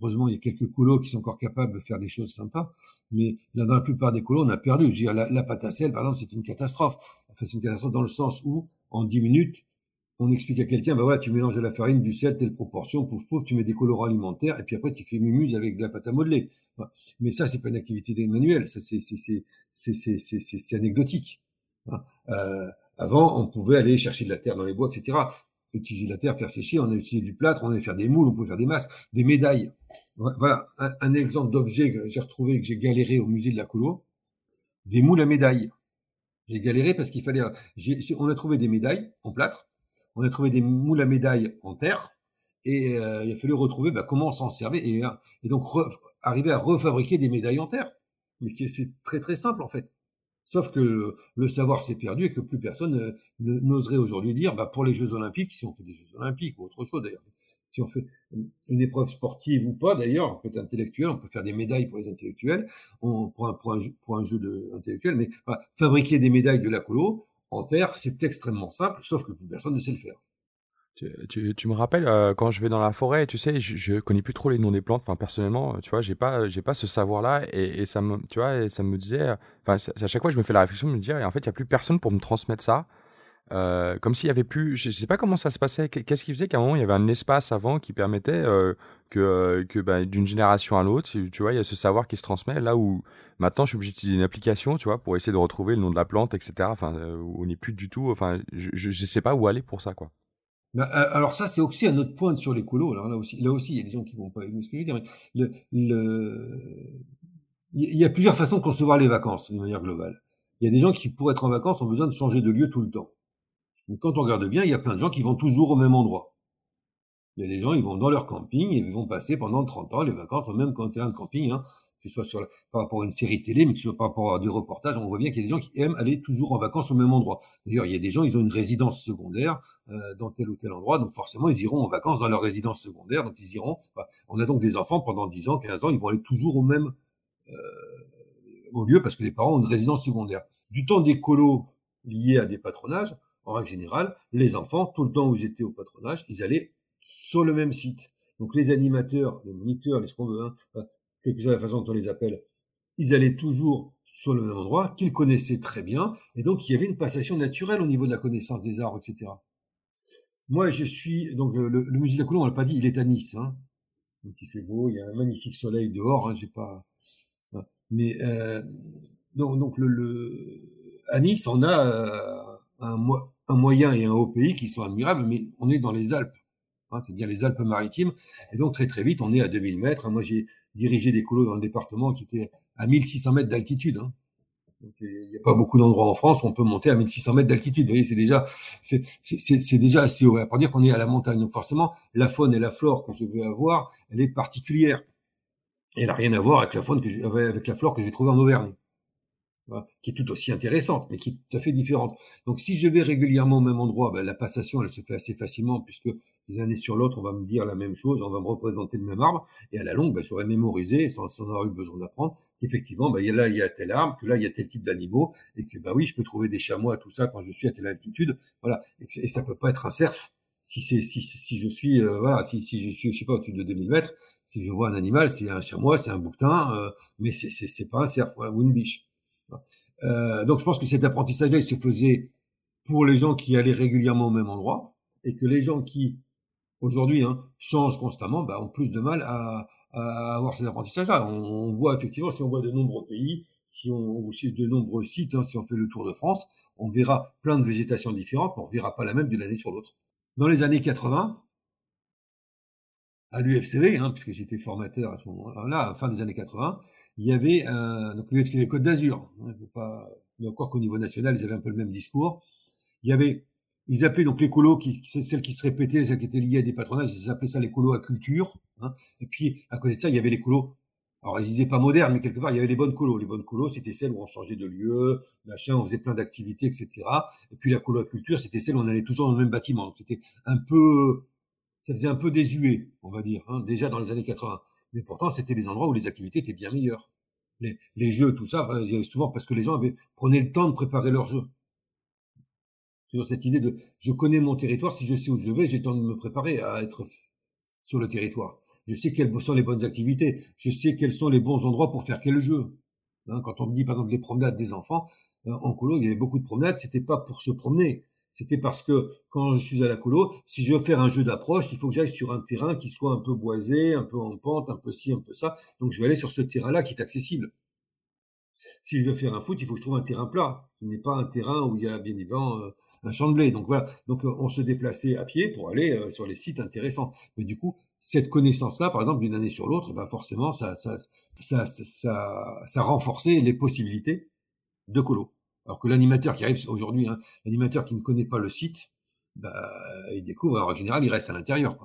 Heureusement, il y a quelques colos qui sont encore capables de faire des choses sympas, mais dans la plupart des colos, on a perdu. Je veux dire, la, la pâte à sel, par exemple, c'est une catastrophe. Enfin, c'est une catastrophe dans le sens où, en 10 minutes, on explique à quelqu'un, bah voilà, tu mélanges de la farine, du sel, telle proportion, pouf pouf, tu mets des colorants alimentaires, et puis après tu fais mumuse avec de la pâte à modeler. Mais ça, c'est pas une activité manuelle, ça c'est c'est anecdotique. Hein. Euh, avant, on pouvait aller chercher de la terre dans les bois, etc. Utiliser la terre, faire sécher, on a utilisé du plâtre, on allait faire des moules, on pouvait faire des masques, des médailles. Voilà un, exemple d'objet que j'ai retrouvé, que j'ai galéré au musée de la colo, des moules à médailles. J'ai galéré parce qu'il fallait. On a trouvé des médailles en plâtre on a trouvé des moules à médailles en terre et euh, il a fallu retrouver bah, comment on s'en servait et, et donc arriver à refabriquer des médailles en terre. Mais c'est très très simple en fait. Sauf que le, savoir s'est perdu et que plus personne euh, n'oserait aujourd'hui dire, bah, pour les Jeux Olympiques, si on fait des Jeux Olympiques ou autre chose d'ailleurs, si on fait une épreuve sportive ou pas d'ailleurs, on peut être intellectuel, on peut faire des médailles pour les intellectuels, on, pour un jeu de, intellectuel, mais fabriquer des médailles de la colo, en terre, c'est extrêmement simple, sauf que plus personne ne sait le faire. Tu, me rappelles euh, quand je vais dans la forêt, tu sais, je, connais plus trop les noms des plantes. Enfin, personnellement, tu vois, j'ai pas, j'ai pas ce savoir-là, et, ça me, tu vois, ça me disait, enfin, à chaque fois, je me fais la réflexion de me dire, et en fait, il y a plus personne pour me transmettre ça. Euh, comme s'il y avait plus, je sais pas comment ça se passait. Qu'est-ce qui faisait qu'à un moment il y avait un espace avant qui permettait euh, que, que bah, d'une génération à l'autre, tu vois, il y a ce savoir qui se transmet. Là où maintenant je suis obligé d'utiliser une application, tu vois, pour essayer de retrouver le nom de la plante, etc. Enfin, euh, on n'est plus du tout. Enfin, je, je, sais pas où aller pour ça, quoi. Bah, alors ça, c'est aussi un autre point sur les colos. Alors là aussi, là aussi, il y a des gens qui vont pas aimer ce que je veux dire, le, le... il y a plusieurs façons de concevoir les vacances de manière globale. Il y a des gens qui, pour être en vacances, ont besoin de changer de lieu tout le temps. Mais quand on regarde bien, il y a plein de gens qui vont toujours au même endroit. Il y a des gens, ils vont dans leur camping et ils vont passer pendant 30 ans les vacances, même quand terrain de camping, hein, que ce soit sur par rapport à une série télé, mais que ce soit par rapport à des reportages, on voit bien qu'il y a des gens qui aiment aller toujours en vacances au même endroit. D'ailleurs, il y a des gens, ils ont une résidence secondaire euh, dans tel ou tel endroit, donc forcément, ils iront en vacances dans leur résidence secondaire, donc ils iront. on a donc des enfants pendant 10 ans, 15 ans, ils vont aller toujours au même euh, au lieu parce que les parents ont une résidence secondaire. Du temps des colos liés à des patronages, en règle générale, les enfants, tout le temps où ils étaient au patronage, ils allaient sur le même site. Donc les animateurs, les moniteurs, les ce qu'on veut, hein, que soit la façon dont on les appelle, ils allaient toujours sur le même endroit, qu'ils connaissaient très bien, et donc il y avait une passation naturelle au niveau de la connaissance des arbres, etc. Moi, je suis donc le, musée de la Coulon, on l'a pas dit, il est à Nice. Hein. Donc il fait beau, il y a un magnifique soleil dehors. Hein, j'ai pas, mais euh, donc, donc le, le, à Nice, on a euh, un, moyen et un haut pays qui sont admirables, mais on est dans les Alpes. Hein, c'est bien les Alpes-Maritimes. Et donc, très, très vite, on est à 2000 mètres. Moi, j'ai dirigé des colos dans le département qui étaient à 1600 mètres d'altitude. Hein. il n'y a pas beaucoup d'endroits en France où on peut monter à 1600 mètres d'altitude. Vous voyez, c'est déjà, c'est déjà assez haut. Pour dire qu'on est à la montagne. Donc, forcément, la faune et la flore que je vais avoir, elle est particulière. elle n'a rien à voir avec la faune que avec la flore que je vais trouver en Auvergne qui est tout aussi intéressante, mais qui est tout à fait différente. Donc, si je vais régulièrement au même endroit, ben, la passation, elle se fait assez facilement, puisque d'une année sur l'autre, on va me dire la même chose, on va me représenter le même arbre, et à la longue, ben, j'aurais mémorisé, sans, sans, avoir eu besoin d'apprendre, qu'effectivement, ben, là, il y a tel arbre, que là, il y a tel type d'animaux, et que, bah oui, je peux trouver des chamois, tout ça, quand je suis à telle altitude, voilà. Et, ça peut pas être un cerf, si si, si je suis, euh, voilà, si, si je suis, je sais pas, au-dessus de 2000 mètres, si je vois un animal, c'est un chamois, c'est un bouquetin, euh, mais c'est, pas un cerf, ou une biche. Euh, donc je pense que cet apprentissage-là, il se faisait pour les gens qui allaient régulièrement au même endroit, et que les gens qui, aujourd'hui, hein, changent constamment, bah, ont plus de mal à, avoir cet apprentissage-là. On, voit effectivement, si on voit de nombreux pays, si on suit de nombreux sites, hein, si on fait le tour de France, on verra plein de végétations différentes, mais on ne verra pas la même d'une année sur l'autre. Dans les années 80, à l'UFCV, hein, puisque j'étais formateur à ce moment-là, fin des années 80, il y avait un, donc l'UFC Côte d'Azur, hein, pas, mais encore qu'au niveau national, ils avaient un peu le même discours. Il y avait, ils appelaient donc les colos, qui, celles qui se répétaient, celles qui étaient liées à des patronages, ils appelaient ça les colos à culture. Hein. Et puis, à côté de ça, il y avait les colos alors, ils disaient pas modernes, mais quelque part, il y avait les bonnes colos. Les bonnes colos, c'était celles où on changeait de lieu, machin, on faisait plein d'activités, etc. Et puis, la colo à culture, c'était celle où on allait toujours dans le même bâtiment. Donc, c'était un peu, ça faisait un peu désuet, on va dire, hein, déjà dans les années 80. Mais pourtant, c'était des endroits où les activités étaient bien meilleures. Les, jeux, tout ça, souvent parce que les gens avaient, prenaient le temps de préparer leurs jeux. Toujours cette idée de, je connais mon territoire, si je sais où je vais, j'ai le temps de me préparer à être sur le territoire. Je sais quelles sont les bonnes activités. Je sais quels sont les bons endroits pour faire quel jeu. Hein, quand on me dit, par exemple, les promenades des enfants, euh, en colo, il y avait beaucoup de promenades, c'était pas pour se promener. C'était parce que quand je suis à la colo, si je veux faire un jeu d'approche, il faut que j'aille sur un terrain qui soit un peu boisé, un peu en pente, un peu ci, un peu ça. Donc je vais aller sur ce terrain-là qui est accessible. Si je veux faire un foot, il faut que je trouve un terrain plat, qui n'est pas un terrain où il y a bien évidemment euh, un champ de blé. Donc voilà. Donc euh, on se déplaçait à pied pour aller euh, sur les sites intéressants. Mais du coup, cette connaissance-là, par exemple, d'une année sur l'autre, ben forcément, ça, ça, ça, ça, ça renforçait les possibilités de colo. Alors que l'animateur qui arrive aujourd'hui, hein, l'animateur qui ne connaît pas le site, bah, il découvre, alors en général, il reste à l'intérieur.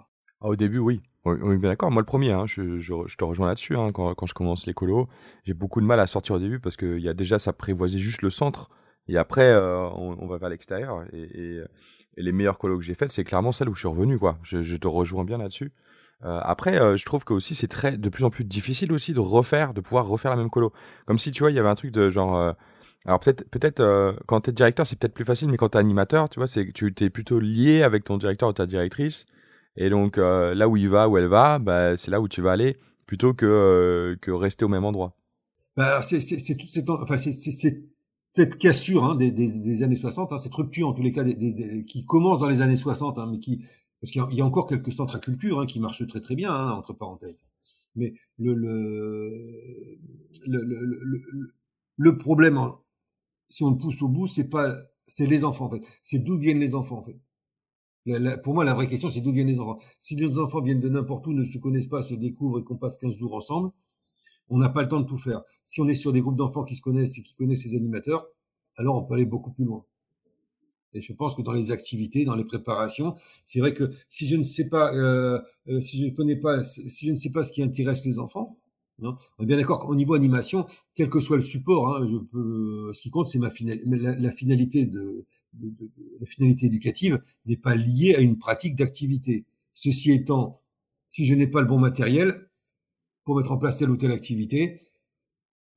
Ah, au début, oui. Oui, bien d'accord. Moi, le premier, hein, je, te rejoins là-dessus. Hein, quand, je commence l'écolo, j'ai beaucoup de mal à sortir au début parce qu'il y a déjà, ça prévoisait juste le centre. Et après, euh, on, va vers l'extérieur. Et, les meilleures colos que j'ai faites, c'est clairement celle où je suis revenu. Quoi. Je, te rejoins bien là-dessus. Euh, après, euh, je trouve que aussi c'est très de plus en plus difficile aussi de refaire, de pouvoir refaire la même colo. Comme si tu vois, il y avait un truc de genre alors peut-être, peut-être euh, quand tu es directeur, c'est peut-être plus facile, mais quand tu es animateur, tu vois, c'est tu es plutôt lié avec ton directeur ou ta directrice. Et donc euh, là où il va, où elle va, bah, c'est là où tu vas aller, plutôt que, euh, que rester au même endroit. Bah, c'est toute cette, enfin, cette cassure hein, des, des, des, années 60, hein, cette rupture en tous les cas des, qui commence dans les années 60, hein, mais qui parce qu'il y, a encore quelques centres à culture hein, qui marchent très très bien hein, entre parenthèses. Mais le le, le, le, le problème si on le pousse au bout, c'est pas, c'est les enfants en fait. C'est d'où viennent les enfants en fait. pour moi, la vraie question, c'est d'où viennent les enfants. Si les enfants viennent de n'importe où, ne se connaissent pas, se découvrent et qu'on passe 15 jours ensemble, on n'a pas le temps de tout faire. Si on est sur des groupes d'enfants qui se connaissent et qui connaissent ces animateurs, alors on peut aller beaucoup plus loin. Et je pense que dans les activités, dans les préparations, c'est vrai que si je ne sais pas, euh, euh si je ne connais pas, si je ne sais pas ce qui intéresse les enfants, on est bien d'accord qu'au niveau animation, quel que soit le support, hein, je peux, ce qui compte, c'est ma la, la, finalité de, de, de, la finalité éducative n'est pas liée à une pratique d'activité. Ceci étant, si je n'ai pas le bon matériel pour mettre en place telle ou telle activité,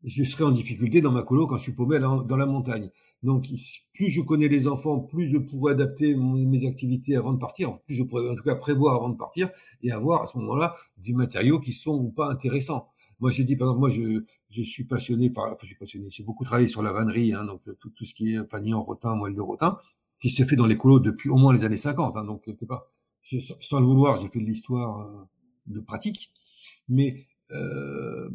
je serai en difficulté dans ma colo quand je suis paumé dans la montagne. Donc, plus je connais les enfants, plus je pourrais adapter mes activités avant de partir, plus je pourrais en tout cas prévoir avant de partir et avoir à ce moment-là des matériaux qui sont ou pas intéressants. Moi, j'ai dit, par exemple, moi, je, je suis passionné par, enfin, je suis passionné, j'ai beaucoup travaillé sur la vannerie, hein, donc tout, tout, ce qui est panier en rotin, moelle de rotin, qui se fait dans les colos depuis au moins les années 50, hein, donc quelque part, sans le vouloir, j'ai fait de l'histoire euh, de pratique, mais euh,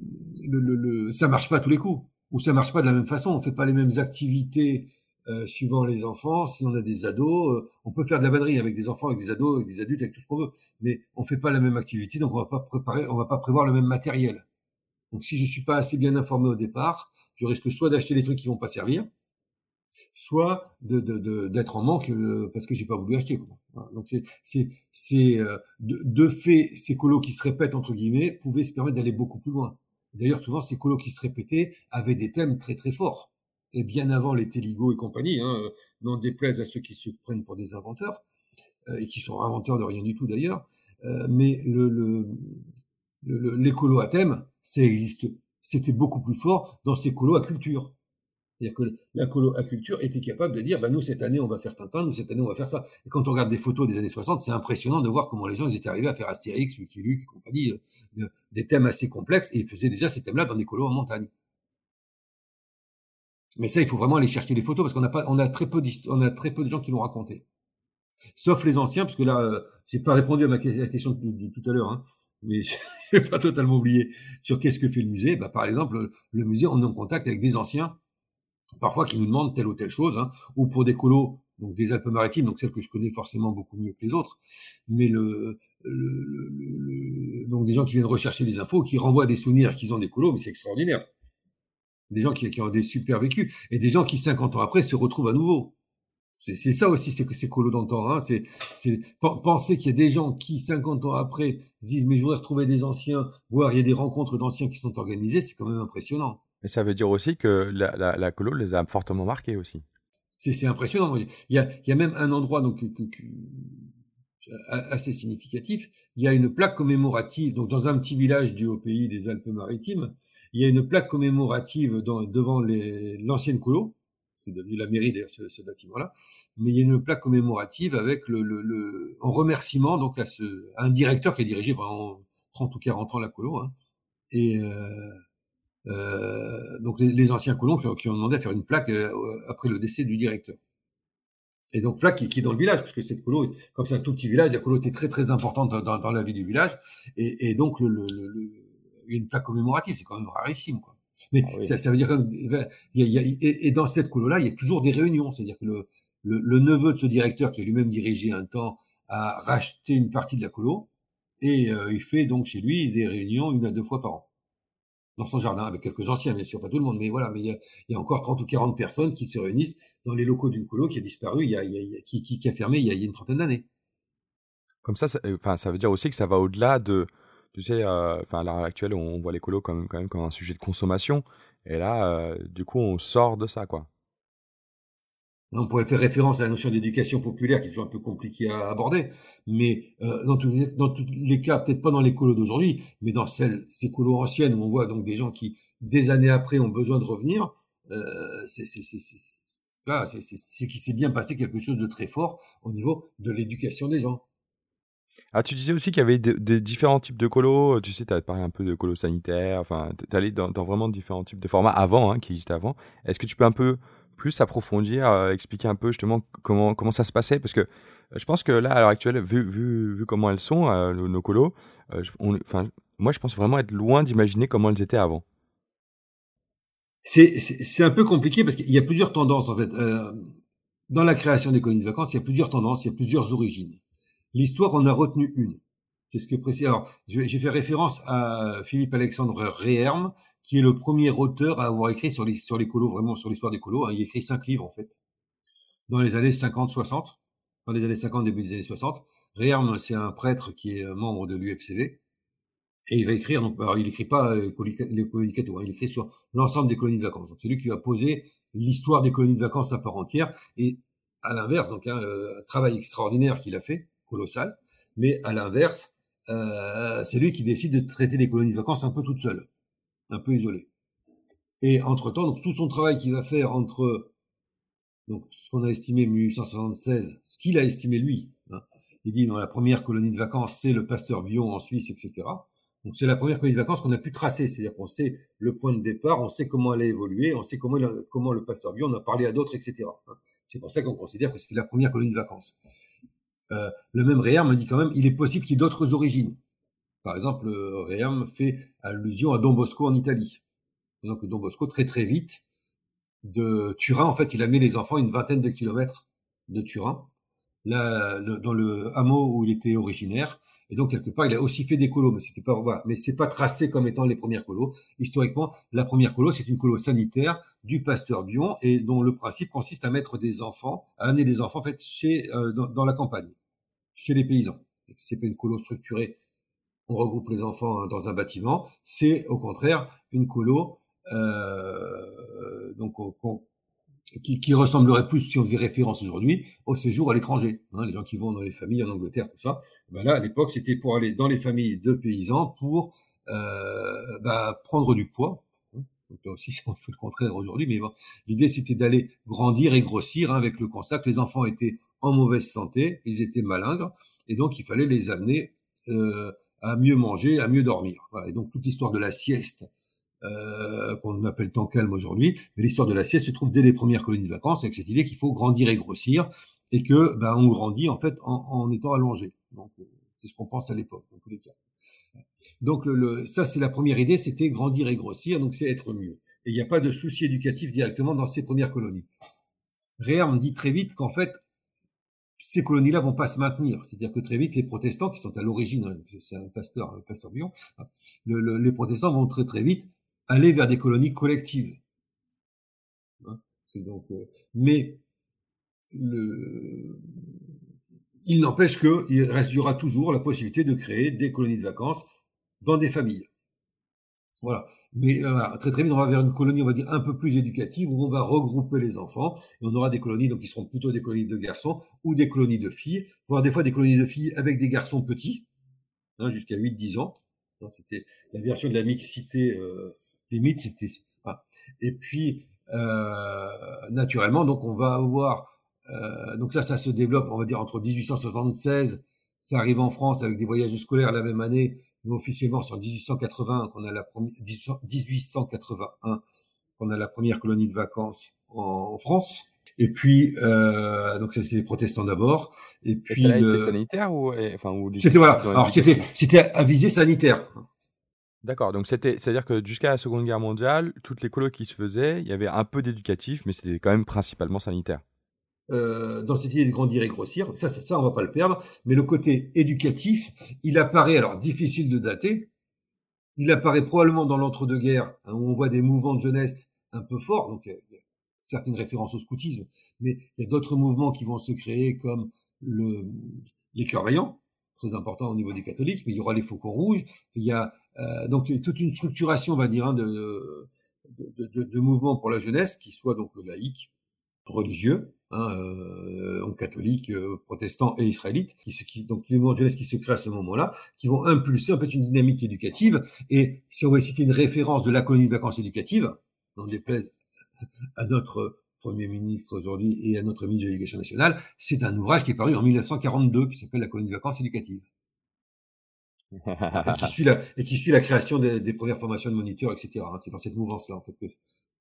le, le, le, ça marche pas tous les coups, ou ça marche pas de la même façon. On fait pas les mêmes activités euh, suivant les enfants. Si on a des ados, euh, on peut faire de la vannerie avec des enfants, avec des ados, avec des adultes, avec tout ce qu'on veut, mais on fait pas la même activité, donc on va pas préparer, on va pas prévoir le même matériel. Donc si je suis pas assez bien informé au départ, je risque soit d'acheter des trucs qui vont pas servir, soit de, d'être de, d'être en manque euh, parce que j'ai pas voulu acheter. Donc c'est c'est c'est euh, de, de, fait ces colos qui se répètent entre guillemets pouvaient se permettre d'aller beaucoup plus loin. D'ailleurs souvent ces colos qui se répétaient avaient des thèmes très très forts et bien avant les Téligo et compagnie, hein, euh, n'en déplaise à ceux qui se prennent pour des inventeurs et qui sont inventeurs de rien du tout d'ailleurs. mais le, le, colos à thème, ça existe. C'était beaucoup plus fort dans ces colos à culture. C'est-à-dire que la colo culture était capable de dire, bah, nous, cette année, on va faire Tintin, nous, cette année, on va faire ça. Et quand on regarde des photos des années 60, c'est impressionnant de voir comment les gens étaient arrivés à faire Astérix, Lucky et compagnie, euh, des thèmes assez complexes, et ils faisaient déjà ces thèmes-là dans des colos en montagne. Mais ça, il faut vraiment aller chercher les photos, parce qu'on a pas, on a très peu on a très peu de gens qui l'ont raconté. Sauf les anciens, parce que là, euh, j'ai pas répondu à ma question de, tout à l'heure, hein, mais je n'ai pas totalement oublié sur qu'est-ce que fait le musée. Bah, par exemple, le musée, on est en contact avec des anciens parfois qui nous demandent telle ou telle chose, hein, ou pour des colos, donc des Alpes-Maritimes, donc celles que je connais forcément beaucoup mieux que les autres, mais le, le, donc des gens qui viennent rechercher des infos, qui renvoient des souvenirs qu'ils ont des colos, mais c'est extraordinaire. Des gens qui, qui, ont des super vécus, et des gens qui 50 ans après se retrouvent à nouveau. C'est ça aussi, c'est que c'est colos d'antan. Hein, c'est penser qu'il y a des gens qui 50 ans après disent mais je voudrais retrouver des anciens, voire il y a des rencontres d'anciens qui sont organisées, c'est quand même impressionnant. Mais ça veut dire aussi que la, la, la colo les a fortement marqués aussi. C'est impressionnant. Il y, a, il y a même un endroit donc assez significatif. Il y a une plaque commémorative. Donc dans un petit village du haut pays des Alpes-Maritimes, il y a une plaque commémorative dans, devant l'ancienne colo. C'est devenu la mairie d'ailleurs ce, ce bâtiment-là. Mais il y a une plaque commémorative avec le, le, le en remerciement donc à, ce, à un directeur qui a dirigé pendant 30 ou 40 ans la colo. Hein. Et euh, euh, donc les, anciens colons qui, ont demandé à faire une plaque euh, après le décès du directeur. Et donc plaque qui, qui, est dans le village, parce que cette colo, comme c'est un tout petit village, la colo était très très importante dans, dans la vie du village, et, et donc le, le, le, il y a une plaque commémorative, c'est quand même rarissime, quoi. Mais ah ça, ça, veut dire y a, et, dans cette colo-là, il y a toujours des réunions, c'est-à-dire que le, le, neveu de ce directeur, qui a lui-même dirigé un temps, a racheté une partie de la colo, et euh, il fait donc chez lui des réunions une à deux fois par an dans son jardin, avec quelques anciens, bien sûr, pas tout le monde, mais voilà, mais il y a, il y a encore 30 ou 40 personnes qui se réunissent dans les locaux d'une colo qui a disparu, il y a, il y a qui, qui, qui, a fermé il y a, il y a une trentaine d'années. Comme ça, ça, enfin, ça veut dire aussi que ça va au-delà de, tu sais, euh, enfin, à l'heure actuelle, on voit les colos comme, quand même comme un sujet de consommation, et là, euh, du coup, on sort de ça, quoi. On pourrait faire référence à la notion d'éducation populaire qui est toujours un peu compliquée à aborder, mais euh, dans, tous les, cas, peut-être pas dans les colos d'aujourd'hui, mais dans ces colos anciennes où on voit donc des gens qui, des années après, ont besoin de revenir, euh, c'est qu'il s'est bien passé quelque chose de très fort au niveau de l'éducation des gens. Ah, tu disais aussi qu'il y avait des, différents types de colos. Tu sais, tu as parlé un peu de colos sanitaires. Enfin, tu allé dans, dans, vraiment différents types de formats avant, hein, qui existaient avant. Est-ce que tu peux un peu plus approfondir, euh, expliquer un peu justement comment, comment ça se passait? Parce que euh, je pense que là, à l'heure actuelle, vu, vu, vu comment elles sont, euh, nos, colos, enfin, moi, je pense vraiment être loin d'imaginer comment elles étaient avant. C'est un peu compliqué parce qu'il y a plusieurs tendances en fait. dans la création des colonies de vacances, il y a plusieurs tendances, il y a plusieurs origines. L'histoire en a retenu une. C'est ce que précise. Alors, je vais, faire référence à Philippe Alexandre Réherme, qui est le premier auteur à avoir écrit sur les, sur les colos, vraiment sur l'histoire des colos. Hein. Il a écrit cinq livres, en fait. dans les années 50-60, dans les années 50, début des années 60. Réarme, c'est un prêtre qui est membre de l'UFCV. Et il va écrire, donc, alors il écrit pas les colonies hein, il écrit sur l'ensemble des colonies de vacances. Donc c'est lui qui va poser l'histoire des colonies de vacances à part entière. Et à l'inverse, donc hein, un travail extraordinaire qu'il a fait, colossal. Mais à l'inverse, euh, c'est lui qui décide de traiter les colonies de vacances un peu toute seule, un peu isolée. Et entre-temps, donc tout son travail qu'il va faire entre donc ce qu'on a estimé 1876, ce qu'il a estimé lui, hein, il dit dans la première colonie de vacances, c'est le Pasteur Bion en Suisse, etc. Donc c'est la première colonie de vacances qu'on a pu tracer, c'est-à-dire qu'on sait le point de départ, on sait comment elle a évolué, on sait comment, comment le Pasteur Bion, on a parlé à d'autres, etc. Hein. C'est pour ça qu'on considère que c'est la première colonie de vacances. Euh, le même Réam me dit quand même, il est possible qu'il y ait d'autres origines. Par exemple, Réam fait allusion à Don Bosco en Italie. Donc Don Bosco, très très vite, de Turin, en fait, il a mis les enfants une vingtaine de kilomètres de Turin, là, dans le hameau où il était originaire. Et donc, quelque part, il a aussi fait des colos, mais c'était pas, voilà, mais c'est pas tracé comme étant les premières colos. Historiquement, la première colo, c'est une colo sanitaire du pasteur Bion et dont le principe consiste à mettre des enfants, à amener des enfants, en fait, chez, euh, dans, la campagne, chez les paysans. C'est pas une colo structurée. On regroupe les enfants hein, dans un bâtiment. C'est, au contraire, une colo euh, donc qui, qui, ressemblerait plus, si on faisait référence aujourd'hui, au séjour à l'étranger. Hein, les gens qui vont dans les familles en Angleterre, tout ça. Ben là, à l'époque, c'était pour aller dans les familles de paysans pour euh, bah, prendre du poids. Hein. Donc là aussi, on fait le contraire aujourd'hui, mais bon, l'idée c'était d'aller grandir et grossir hein, avec le constat que les enfants étaient en mauvaise santé, ils étaient malingres, et donc il fallait les amener euh, à mieux manger, à mieux dormir. Voilà. Et donc toute l'histoire de la sieste, euh, qu'on appelle temps calme aujourd'hui, mais l'histoire de la sieste se trouve dès les premières colonies de vacances avec cette idée qu'il faut grandir et grossir et que ben, on grandit en fait en, en étant allongé. Donc euh, c'est ce qu'on pense à l'époque dans tous les cas. Donc le, ça c'est la première idée, c'était grandir et grossir, donc c'est être mieux. Et il n'y a pas de souci éducatif directement dans ces premières colonies. Réarme dit très vite qu'en fait ces colonies-là vont pas se maintenir. C'est-à-dire que très vite, les protestants, qui sont à l'origine, hein, c'est un pasteur, un pasteur Bion, hein, le, les protestants vont très très vite aller vers des colonies collectives. Hein, euh, mais il n'empêche qu'il restera toujours la possibilité de créer des colonies de vacances dans des familles. Voilà. Mais euh, très très vite, on va vers une colonie, on va dire, un peu plus éducative, où on va regrouper les enfants, et on aura des colonies, donc qui seront plutôt des colonies de garçons, ou des colonies de filles, voire des fois des colonies de filles avec des garçons petits, hein, jusqu'à 8-10 ans. C'était la version de la mixité euh, limite, c'était Et puis, euh, naturellement, donc on va avoir, euh, donc ça, ça se développe, on va dire entre 1876, ça arrive en France avec des voyages scolaires la même année, mais officiellement c'est en 1881 qu'on a la première, 1881 qu'on a la première colonie de vacances en, France. Et puis, euh, donc ça c'est les protestants d'abord. Et puis, ça a été sanitaire ou, enfin, ou c'était voilà. Alors c'était c'était à visée sanitaire. D'accord, donc c'était, c'est-à-dire que jusqu'à la Seconde Guerre mondiale, toutes les colos qui se faisaient, il y avait un peu d'éducatif, mais c'était quand même principalement sanitaire. Euh, dans cette idée de grandir et grossir, ça, ça, ça, on va pas le perdre, mais le côté éducatif, il apparaît, alors difficile de dater, il apparaît probablement dans l'entre-deux-guerres, hein, où on voit des mouvements de jeunesse un peu forts, donc a certaines références au scoutisme, mais il y a d'autres mouvements qui vont se créer comme le, les cœurs vaillants, très important au niveau des catholiques, mais il y aura les faucons rouges, il y a euh, donc toute une structuration, on va dire, hein, de, de, de, de, mouvements pour la jeunesse, qui soit donc laïque, religieux, hein, euh, catholique, euh, protestant et israélite, qui, qui, donc les mouvements de jeunesse qui se créent à ce moment-là, qui vont impulser en fait une dynamique éducative. Et si on veut citer une référence de la colonie de vacances éducatives, on déplaise à notre Premier ministre aujourd'hui et à notre ministre de l'Éducation nationale, c'est un ouvrage qui est paru en 1942 qui s'appelle La colonie de vacances éducatives et, qui suit la, et qui suit la création des, des premières formations de moniteurs, etc. Hein. C'est dans cette mouvance-là, en fait. Que,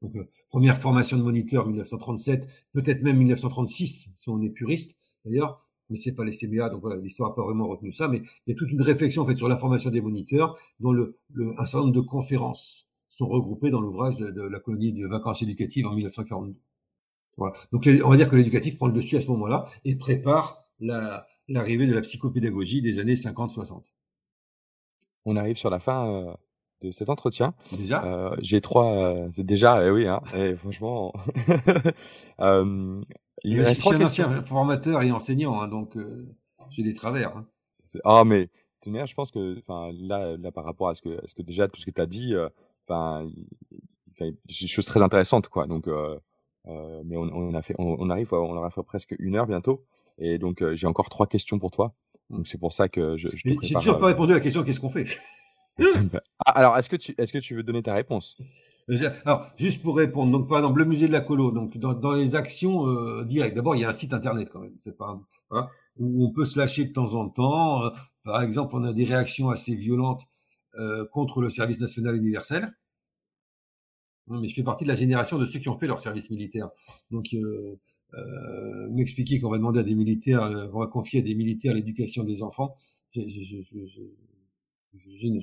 donc, euh, première formation de moniteur 1937, peut-être même 1936, si on est puriste, d'ailleurs, mais c'est pas les CBA, donc voilà, l'histoire n'a pas vraiment retenu ça, mais il y a toute une réflexion en fait sur la formation des moniteurs, dont le, le un certain nombre de conférences sont regroupées dans l'ouvrage de, de, la colonie de vacances éducatives en 1942. Voilà. Donc on va dire que l'éducatif prend le dessus à ce moment-là et prépare l'arrivée de la psychopédagogie des années 50-60 on arrive sur la fin euh, de cet entretien. Déjà? Euh, J'ai trois. Euh, c'est déjà, eh oui, hein, et franchement. Il je suis un ancien formateur et enseignant, hein, donc j'ai des travers. Hein. Ah, mais je pense que là, là, par rapport à ce que, ce que déjà tout ce que tu as dit, enfin, c'est des choses très intéressantes, quoi. Donc, mais on, a fait, on, arrive, on aura fait presque une heure bientôt, et donc j'ai encore trois questions pour toi. Donc c'est pour ça que je. je J'ai toujours pas répondu à la question qu'est-ce qu'on fait? Ah, Alors est-ce que tu, est-ce que tu veux donner ta réponse? Alors, juste pour répondre, donc par exemple le musée de la colo, donc dans, dans les actions euh, directes. D'abord, il y a un site internet quand même, c'est pas hein, où on peut se lâcher de temps en temps. Euh, par exemple, on a des réactions assez violentes euh, contre le service national universel. mais je fais partie de la génération de ceux qui ont fait leur service militaire. Donc, euh, m'expliquer qu'on va demander à des militaires, euh, on va confier à des militaires l'éducation des enfants, j'ai une,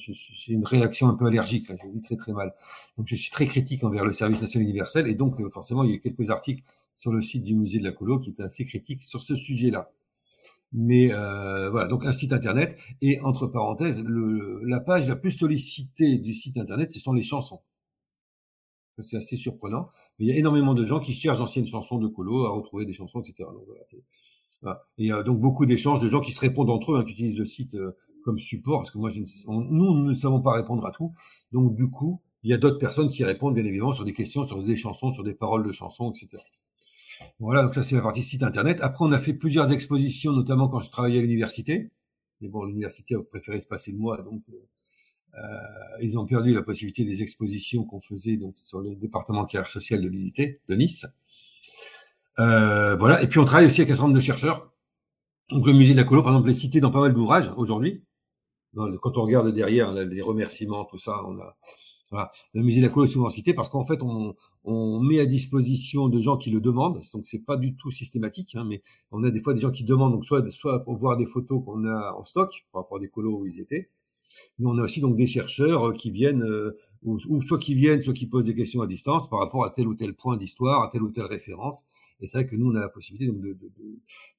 une, réaction un peu allergique, là, je vis très très mal. Donc je suis très critique envers le service national universel et donc euh, forcément il y a quelques articles sur le site du musée de la colo qui étaient assez critiques sur ce sujet-là. Mais euh, voilà, donc un site internet et entre parenthèses, le, la page la plus sollicitée du site internet, ce sont les chansons. C'est assez surprenant. Mais il y a énormément de gens qui cherchent d'anciennes chansons de colo à retrouver des chansons, etc. Donc, voilà, voilà. Et il y a donc beaucoup d'échanges de gens qui se répondent entre eux, hein, qui utilisent le site euh, comme support, parce que moi, je ne, nous, nous ne savons pas répondre à tout. Donc, du coup, il y a d'autres personnes qui répondent, bien évidemment, sur des questions, sur des chansons, sur des paroles de chansons, etc. Voilà, donc ça, c'est la partie site internet. Après, on a fait plusieurs expositions, notamment quand je travaillais à l'université. Mais bon, l'université a préféré se passer de moi, donc euh, euh, ils ont perdu la possibilité des expositions qu'on faisait donc sur le département carrière sociale de l'unité de Nice. Euh, voilà. Et puis on travaille aussi avec un certain nombre de chercheurs. Donc le musée de la colo, par exemple, est cité dans pas mal d'ouvrages aujourd'hui. Quand on regarde derrière les remerciements, tout ça, on a voilà. Le musée de la colo est souvent cité parce qu'en fait, on, on, met à disposition de gens qui le demandent. Donc, c'est pas du tout systématique, hein, mais on a des fois des gens qui demandent, donc soit, soit pour voir des photos qu'on a en stock par rapport à des colos où ils étaient, mais on a aussi donc des chercheurs euh, qui viennent, euh, ou, soit qui viennent, soit qui posent des questions à distance par rapport à tel ou tel point d'histoire, à telle ou telle référence. Et c'est vrai que nous, on a la possibilité donc, de, de,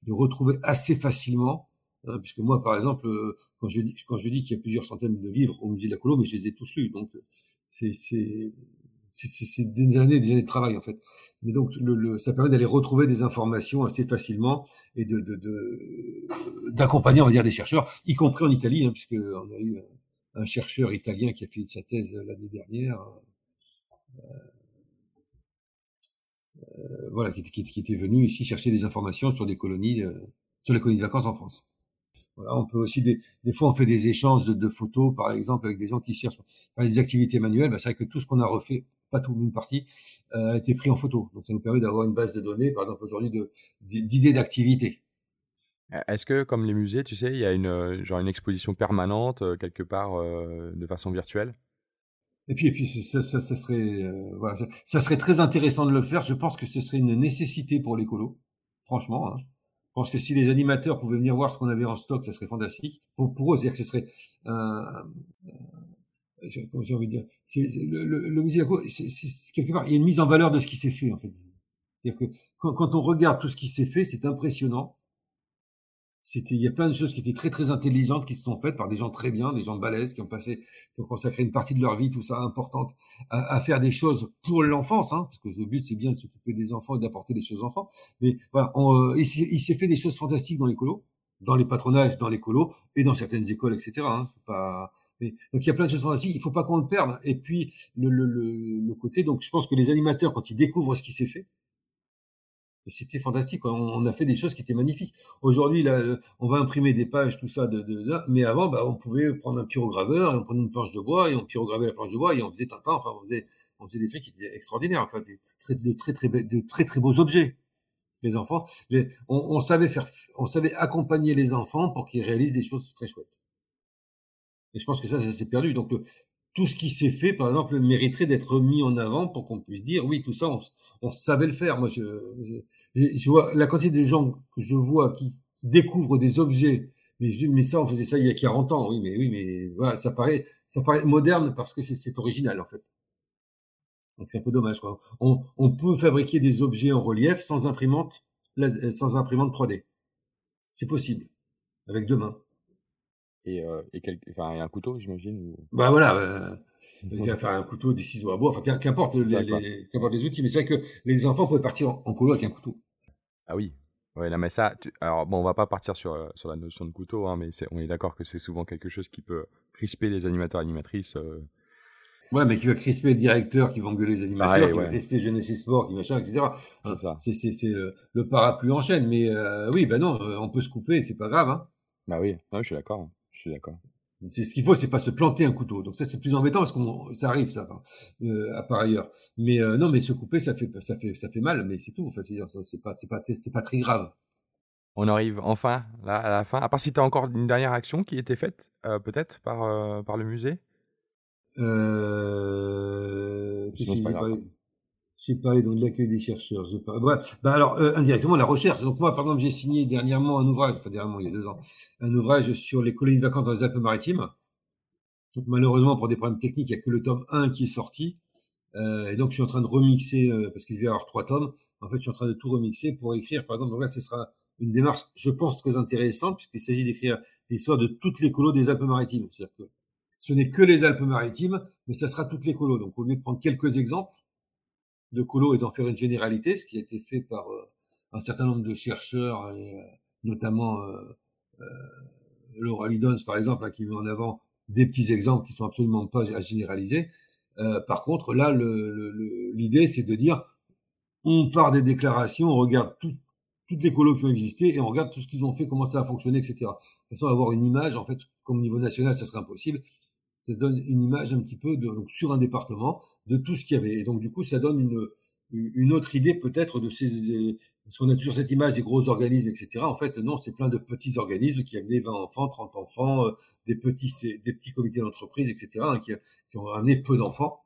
de, retrouver assez facilement, hein, puisque moi, par exemple, euh, quand je quand je dis qu'il y a plusieurs centaines de livres au musée de la Colo, mais je les ai tous lus, donc c'est c'est des années, des années de travail en fait. Mais donc, le, le, ça permet d'aller retrouver des informations assez facilement et de d'accompagner, de, de, on va dire, des chercheurs, y compris en Italie, hein, puisque on a eu un, chercheur italien qui a fait sa thèse l'année dernière. Euh, euh, voilà, qui, qui, qui, était venu ici chercher des informations sur des colonies, euh, sur les colonies de vacances en France. Voilà, on peut aussi des, des fois on fait des échanges de, photos, par exemple, avec des gens qui cherchent des activités manuelles. Ben, c'est vrai que tout ce qu'on a refait pas tout, une partie, euh, a été pris en photo. Donc ça nous permet d'avoir une base de données, par exemple aujourd'hui, d'idées d'activité. Est-ce que, comme les musées, tu sais, il y a une, euh, genre une exposition permanente euh, quelque part de façon virtuelle? Et puis, et puis ça, ça, ça serait, voilà, ça, serait très intéressant de le faire. Je pense que ce serait une nécessité pour l'écolo, franchement. Hein. Je pense que si les animateurs pouvaient venir voir ce qu'on avait en stock, ça serait fantastique. Pour, pour eux, c'est-à-dire que ce serait un, comme j'ai envie de dire, le, le, le musée c'est quelque part, il y a une mise en valeur de ce qui s'est fait en fait. C'est-à-dire que quand, on regarde tout ce qui s'est fait, c'est impressionnant. C'était, il y a plein de choses qui étaient très très intelligentes qui se sont faites par des gens très bien, des gens balèzes qui ont passé, qui ont consacré une partie de leur vie, tout ça importante, à, faire des choses pour l'enfance, hein, parce que le but c'est bien de s'occuper des enfants et d'apporter des choses aux enfants. Mais voilà, on, euh, il, s'est fait des choses fantastiques dans les colos, dans les patronages, dans les colos et dans certaines écoles, etc. Hein, donc il y a plein de choses fantastiques, il faut pas qu'on le perde. Et puis le, le, côté, donc je pense que les animateurs, quand ils découvrent ce qui s'est fait, c'était fantastique. On, a fait des choses qui étaient magnifiques. Aujourd'hui, là, on va imprimer des pages, tout ça, de, de, mais avant, bah, on pouvait prendre un pyrograveur, et on prenait une planche de bois, et on pyrogravait la planche de bois, et on faisait temps, enfin, on faisait, on faisait des trucs qui étaient extraordinaires, enfin, des, très, de très, très, de très, beaux objets. Les enfants, on savait faire, on savait accompagner les enfants pour qu'ils réalisent des choses très chouettes. Et je pense que ça, ça s'est perdu. Donc, tout ce qui s'est fait, par exemple, mériterait d'être mis en avant pour qu'on puisse dire, oui, tout ça, on, on savait le faire. Moi, je, je, vois la quantité de gens que je vois qui, découvrent des objets. Mais, mais ça, on faisait ça il y a 40 ans. Oui, mais oui, mais voilà, ça paraît, ça paraît moderne parce que c'est original, en fait. Donc, c'est un peu dommage, quoi. On, on peut fabriquer des objets en relief sans imprimante, sans imprimante 3D. C'est possible. Avec deux mains et, euh, et, quel, enfin, et un couteau, j'imagine ou... Bah voilà, bah, faire un couteau, des ciseaux à bois, enfin qu'importe les, les, les, outils, mais c'est vrai que les enfants pouvaient partir en, colo avec un couteau. Ah oui. Ouais, non, mais ça, alors bon, on va pas partir sur, euh, sur la notion de couteau, hein, mais on est d'accord que c'est souvent quelque chose qui peut crisper les animateurs animatrices. Euh. Ouais, mais qui va crisper le directeur, qui va engueuler les animateurs, qui va crisper Jeunesse et Sport, qui machin, etc. C'est ça. C'est le, le, parapluie en chaîne. Mais euh, oui, ben non, on peut se couper, c'est pas grave. Hein. Bah oui, je suis d'accord. Je suis d'accord. C'est ce qu'il faut, c'est pas se planter un couteau. Donc ça, c'est plus embêtant parce que ça arrive, ça, euh, à par ailleurs. Mais euh, non, mais se couper, ça fait, ça fait, ça fait mal, mais c'est tout. Enfin, c'est pas, c'est pas, c'est pas très grave. On arrive enfin là à la fin. À part si tu as encore une dernière action qui était faite, euh, peut-être par euh, par le musée? Euh... J'ai parlé donc de l'accueil des chercheurs. Pas... Bah alors euh, indirectement la recherche. Donc moi, par exemple, j'ai signé dernièrement un ouvrage, enfin dernièrement il y a deux ans, un ouvrage sur les colonies de vacances dans les Alpes-Maritimes. Donc malheureusement pour des problèmes techniques, il n'y a que le tome 1 qui est sorti. Euh, et donc je suis en train de remixer euh, parce qu'il devait y avoir trois tomes. En fait, je suis en train de tout remixer pour écrire. Par exemple, donc là, ce sera une démarche, je pense, très intéressante puisqu'il s'agit d'écrire l'histoire de toutes les colos des Alpes-Maritimes. C'est-à-dire que ce n'est que les Alpes-Maritimes, mais ça sera toutes les colos. Donc au lieu de prendre quelques exemples, de Colo et d'en faire une généralité, ce qui a été fait par euh, un certain nombre de chercheurs, et, euh, notamment euh, Laura Lidons, par exemple, hein, qui met en avant des petits exemples qui sont absolument pas à généraliser. par contre, là, l'idée, c'est de dire, on part des déclarations, on regarde toutes les colos qui ont existé et on regarde tout ce qu'ils ont fait, comment ça a fonctionné, etc. De façon, avoir une image, en fait, comme au niveau national, ça serait impossible ça donne une image un petit peu de, donc sur un département de tout ce qu'il y avait. Et donc du coup, ça donne une, une autre idée peut-être de ces, parce qu'on a toujours cette image des gros organismes, etc. En fait, non, c'est plein de petits organismes qui amenaient 20 enfants, 30 enfants, euh, des petits, des petits comités d'entreprise, etc. Hein, qui, qui, ont amené peu d'enfants.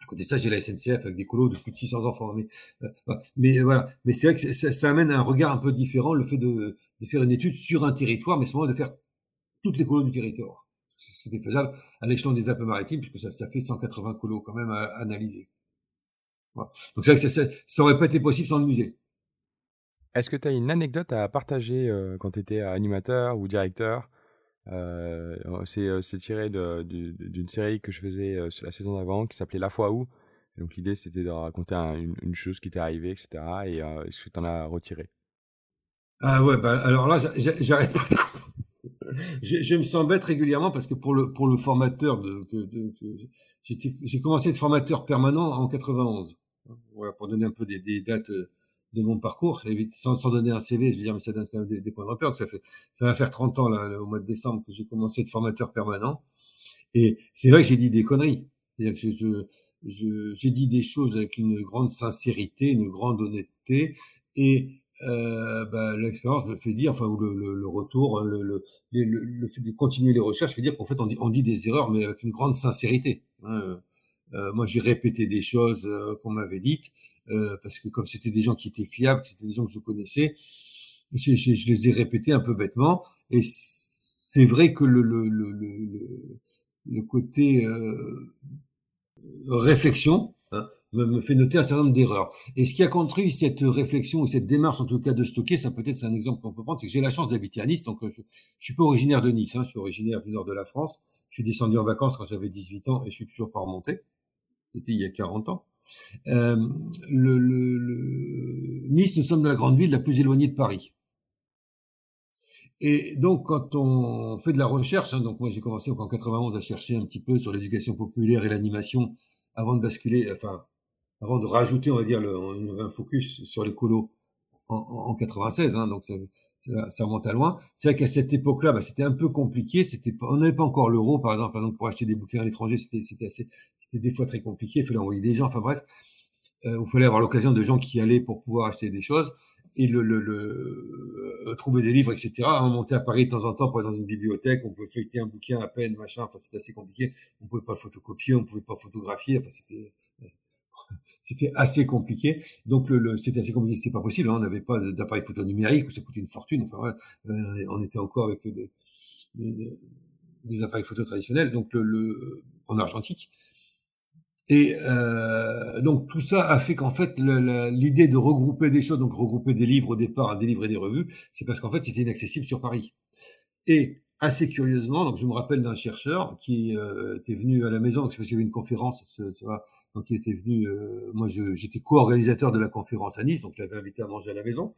À côté de ça, j'ai la SNCF avec des colos de plus de 600 enfants. Mais, euh, mais voilà. Mais c'est vrai que ça, ça, amène un regard un peu différent, le fait de, de faire une étude sur un territoire, mais seulement de faire toutes les colos du territoire c'était faisable à l'échelon des Alpes-Maritimes, puisque ça, ça, fait 180 colos quand même à, analyser. Donc c'est vrai que ça, ça, aurait pas été possible sans le musée. Est-ce que tu as une anecdote à partager euh, quand tu étais animateur ou directeur? Euh, euh C'est tiré d'une série que je faisais euh, la saison d'avant qui s'appelait La fois où? donc l'idée c'était de raconter une, une, chose qui t'est arrivée, etc. Et est-ce que tu en as retiré? Ah ouais, bah, alors là j'arrête pas de je, je, me sens bête régulièrement parce que pour le pour le formateur de, de, de, j'ai commencé être formateur permanent en 91. Voilà, pour donner un peu des, des dates de mon parcours, sans, sans donner un CV, je veux dire, mais ça donne quand même des, points de repère. Ça fait, ça va faire 30 ans là, au mois de décembre que j'ai commencé être formateur permanent. Et c'est vrai que j'ai dit des conneries. C'est-à-dire que je, j'ai dit des choses avec une grande sincérité, une grande honnêteté, et euh, bah, l'expérience me fait dire, enfin, ou le, le, le retour, hein, le, le, le, fait de continuer les recherches fait dire qu'en fait, on dit, on dit des erreurs, mais avec une grande sincérité. Hein. Euh, moi, j'ai répété des choses euh, qu'on m'avait dites, euh, parce que comme c'était des gens qui étaient fiables, c'était des gens que je connaissais, je, je, je, les ai répétés un peu bêtement. Et c'est vrai que le, le, le, le côté euh, réflexion, hein, me, fait noter un certain nombre d'erreurs. Et ce qui a conduit cette réflexion ou cette démarche, en tout cas, de stocker, ça peut-être c'est un exemple qu'on peut prendre, c'est que j'ai la chance d'habiter à Nice, donc euh, je, je suis pas originaire de Nice, hein, je suis originaire du nord de la France. Je suis descendu en vacances quand j'avais 18 ans et je suis toujours pas remonté. C'était il y a 40 ans. Euh, le, le, le, Nice, nous sommes la grande ville la plus éloignée de Paris. Et donc, quand on fait de la recherche, hein, donc moi j'ai commencé en 91 à chercher un petit peu sur l'éducation populaire et l'animation avant de basculer, enfin avant de rajouter, on va dire, le, un focus sur les colos en, en 96, hein, donc ça, ça, remonte à loin. C'est vrai qu'à cette époque-là, bah, c'était un peu compliqué. On n'avait pas encore l'euro, par exemple, par exemple, pour acheter des bouquins à l'étranger, c'était, assez, c'était des fois très compliqué. Il fallait envoyer des gens. Enfin bref, euh, il fallait avoir l'occasion de gens qui allaient pour pouvoir acheter des choses et euh, trouver des livres, etc. On montait à Paris de temps en temps pour aller dans une bibliothèque, on pouvait feuilleter un bouquin à peine, machin. Enfin, c'était assez compliqué. On pouvait pas le photocopier, on pouvait pas photographier. Enfin, c'était c'était assez compliqué. Donc le, c'était assez compliqué, c'était pas possible. Hein. On n'avait pas d'appareil photo numérique, ça coûtait une fortune. Enfin, euh, on était encore avec des, des, appareils photo traditionnels, donc le en argentique. Et euh, donc tout ça a fait qu'en fait l'idée de regrouper des choses, donc regrouper des livres au départ, des livres et des revues, c'est parce qu'en fait c'était inaccessible sur Paris. Et assez curieusement, donc je me rappelle d'un chercheur qui euh, était venu à la maison, parce qu'il y avait une conférence, tu vois, donc il était venu, euh, moi j'étais co-organisateur de la conférence à Nice, donc je l'avais invité à manger à la maison.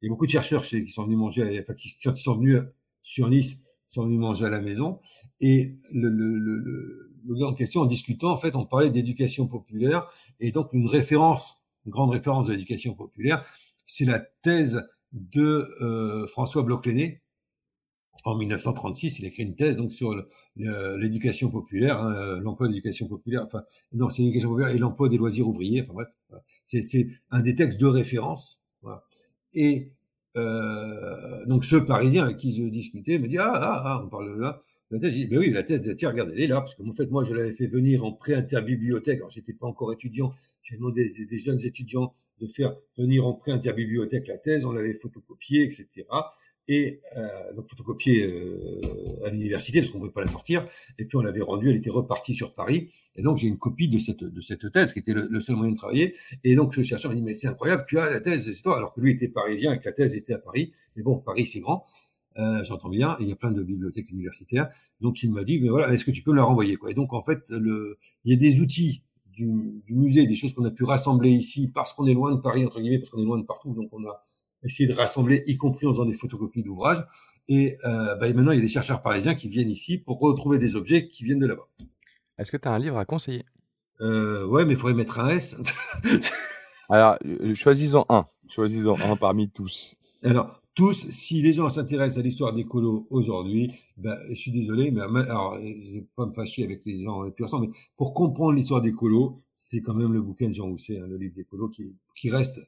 Il y a beaucoup de chercheurs qui sont venus manger, enfin qui, quand ils sont venus sur Nice, sont venus manger à la maison. Et le, le, le, le gars en question, en discutant, en fait, on parlait d'éducation populaire, et donc une référence, une grande référence de l'éducation populaire, c'est la thèse de euh, François Bloch-Léné, en 1936, il a écrit une thèse donc sur l'éducation populaire, hein, l'emploi de populaire, enfin non, c'est l'éducation populaire et l'emploi des loisirs ouvriers. Enfin bref, c'est un des textes de référence. Voilà. Et euh, donc ce Parisien avec qui je discutais me dit ah ah, ah on parle de là. La thèse, ben oui, la thèse, tiens, regarde, elle est là, parce que en fait, moi, je l'avais fait venir en pré-interbibliothèque. Alors, j'étais pas encore étudiant. J'ai demandé des, des jeunes étudiants de faire venir en pré-interbibliothèque la thèse. On l'avait photocopiée, etc et euh, donc photocopiée euh, à l'université parce qu'on ne pouvait pas la sortir. Et puis on l'avait rendue, elle était repartie sur Paris. Et donc j'ai une copie de cette de cette thèse qui était le, seul moyen de travailler. Et donc le chercheur me dit mais c'est incroyable, tu as la thèse, c'est toi. Alors que lui était parisien et que la thèse était à Paris. Mais bon, Paris c'est grand. Euh, J'entends bien, il y a plein de bibliothèques universitaires. Donc il m'a dit, mais voilà, est-ce que tu peux me la renvoyer quoi? Et donc en fait, le, il y a des outils du, du musée, des choses qu'on a pu rassembler ici parce qu'on est loin de Paris entre guillemets, parce qu'on est loin de partout, donc on a essayer de rassembler, y compris en faisant des photocopies d'ouvrages. Et euh, bah, maintenant, il y a des chercheurs parisiens qui viennent ici pour retrouver des objets qui viennent de là-bas. Est-ce que tu as un livre à conseiller? Euh, Ouais, mais il faudrait mettre un S. Alors, euh, choisissons un. Choisissons un parmi tous. Alors, tous, si les gens s'intéressent à l'histoire des colos aujourd'hui, ben, je suis désolé, mais alors, je vais pas me fâcher avec les gens les plus mais pour comprendre l'histoire des colos, c'est quand même le bouquin de Jean Housset, hein, le livre des colos, qui, qui reste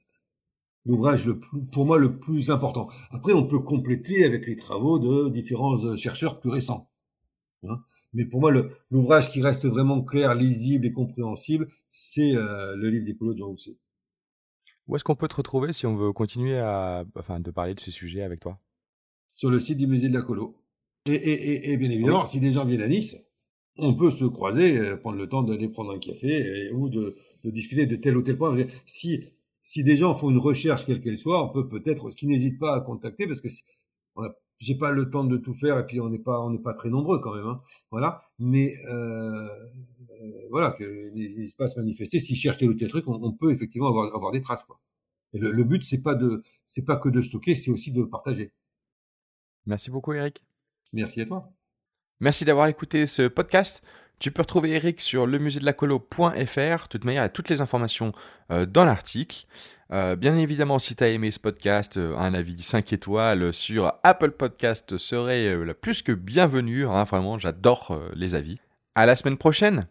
l'ouvrage le plus, pour moi le plus important. Après, on peut compléter avec les travaux de différents euh, chercheurs plus récents. Hein. Mais pour moi, l'ouvrage qui reste vraiment clair, lisible et compréhensible, c'est euh, le livre d'écolo de Jean Housset. Où est-ce qu'on peut te retrouver si on veut continuer à, enfin, de parler de ce sujet avec toi? Sur le site du musée de la colo. Et, et, et, bien évidemment, si des gens viennent à Nice, on peut se croiser, euh, prendre le temps d'aller prendre un café ou de, de discuter de tel ou tel point. Si si des gens font une recherche quelle qu'elle soit, on peut peut-être, qui n'hésite pas à contacter parce que j'ai pas le temps de tout faire et puis on n'est pas on n'est pas très nombreux quand même, hein, voilà. Mais euh, euh voilà, que n'hésite pas à se manifester. S'ils cherchent tel ou tel truc, on, peut effectivement avoir avoir des traces quoi. Et le, le but c'est pas de c'est pas que de stocker, c'est aussi de partager. Merci beaucoup Eric. Merci à toi. Merci d'avoir écouté ce podcast. Tu peux retrouver Eric sur lemusée-de-la-colo.fr. De toute manière, il y a toutes les informations euh, dans l'article. Euh, bien évidemment, si tu as aimé ce podcast, euh, un avis 5 étoiles sur Apple Podcast serait plus que bienvenue. Hein, vraiment, j'adore les avis. À la semaine prochaine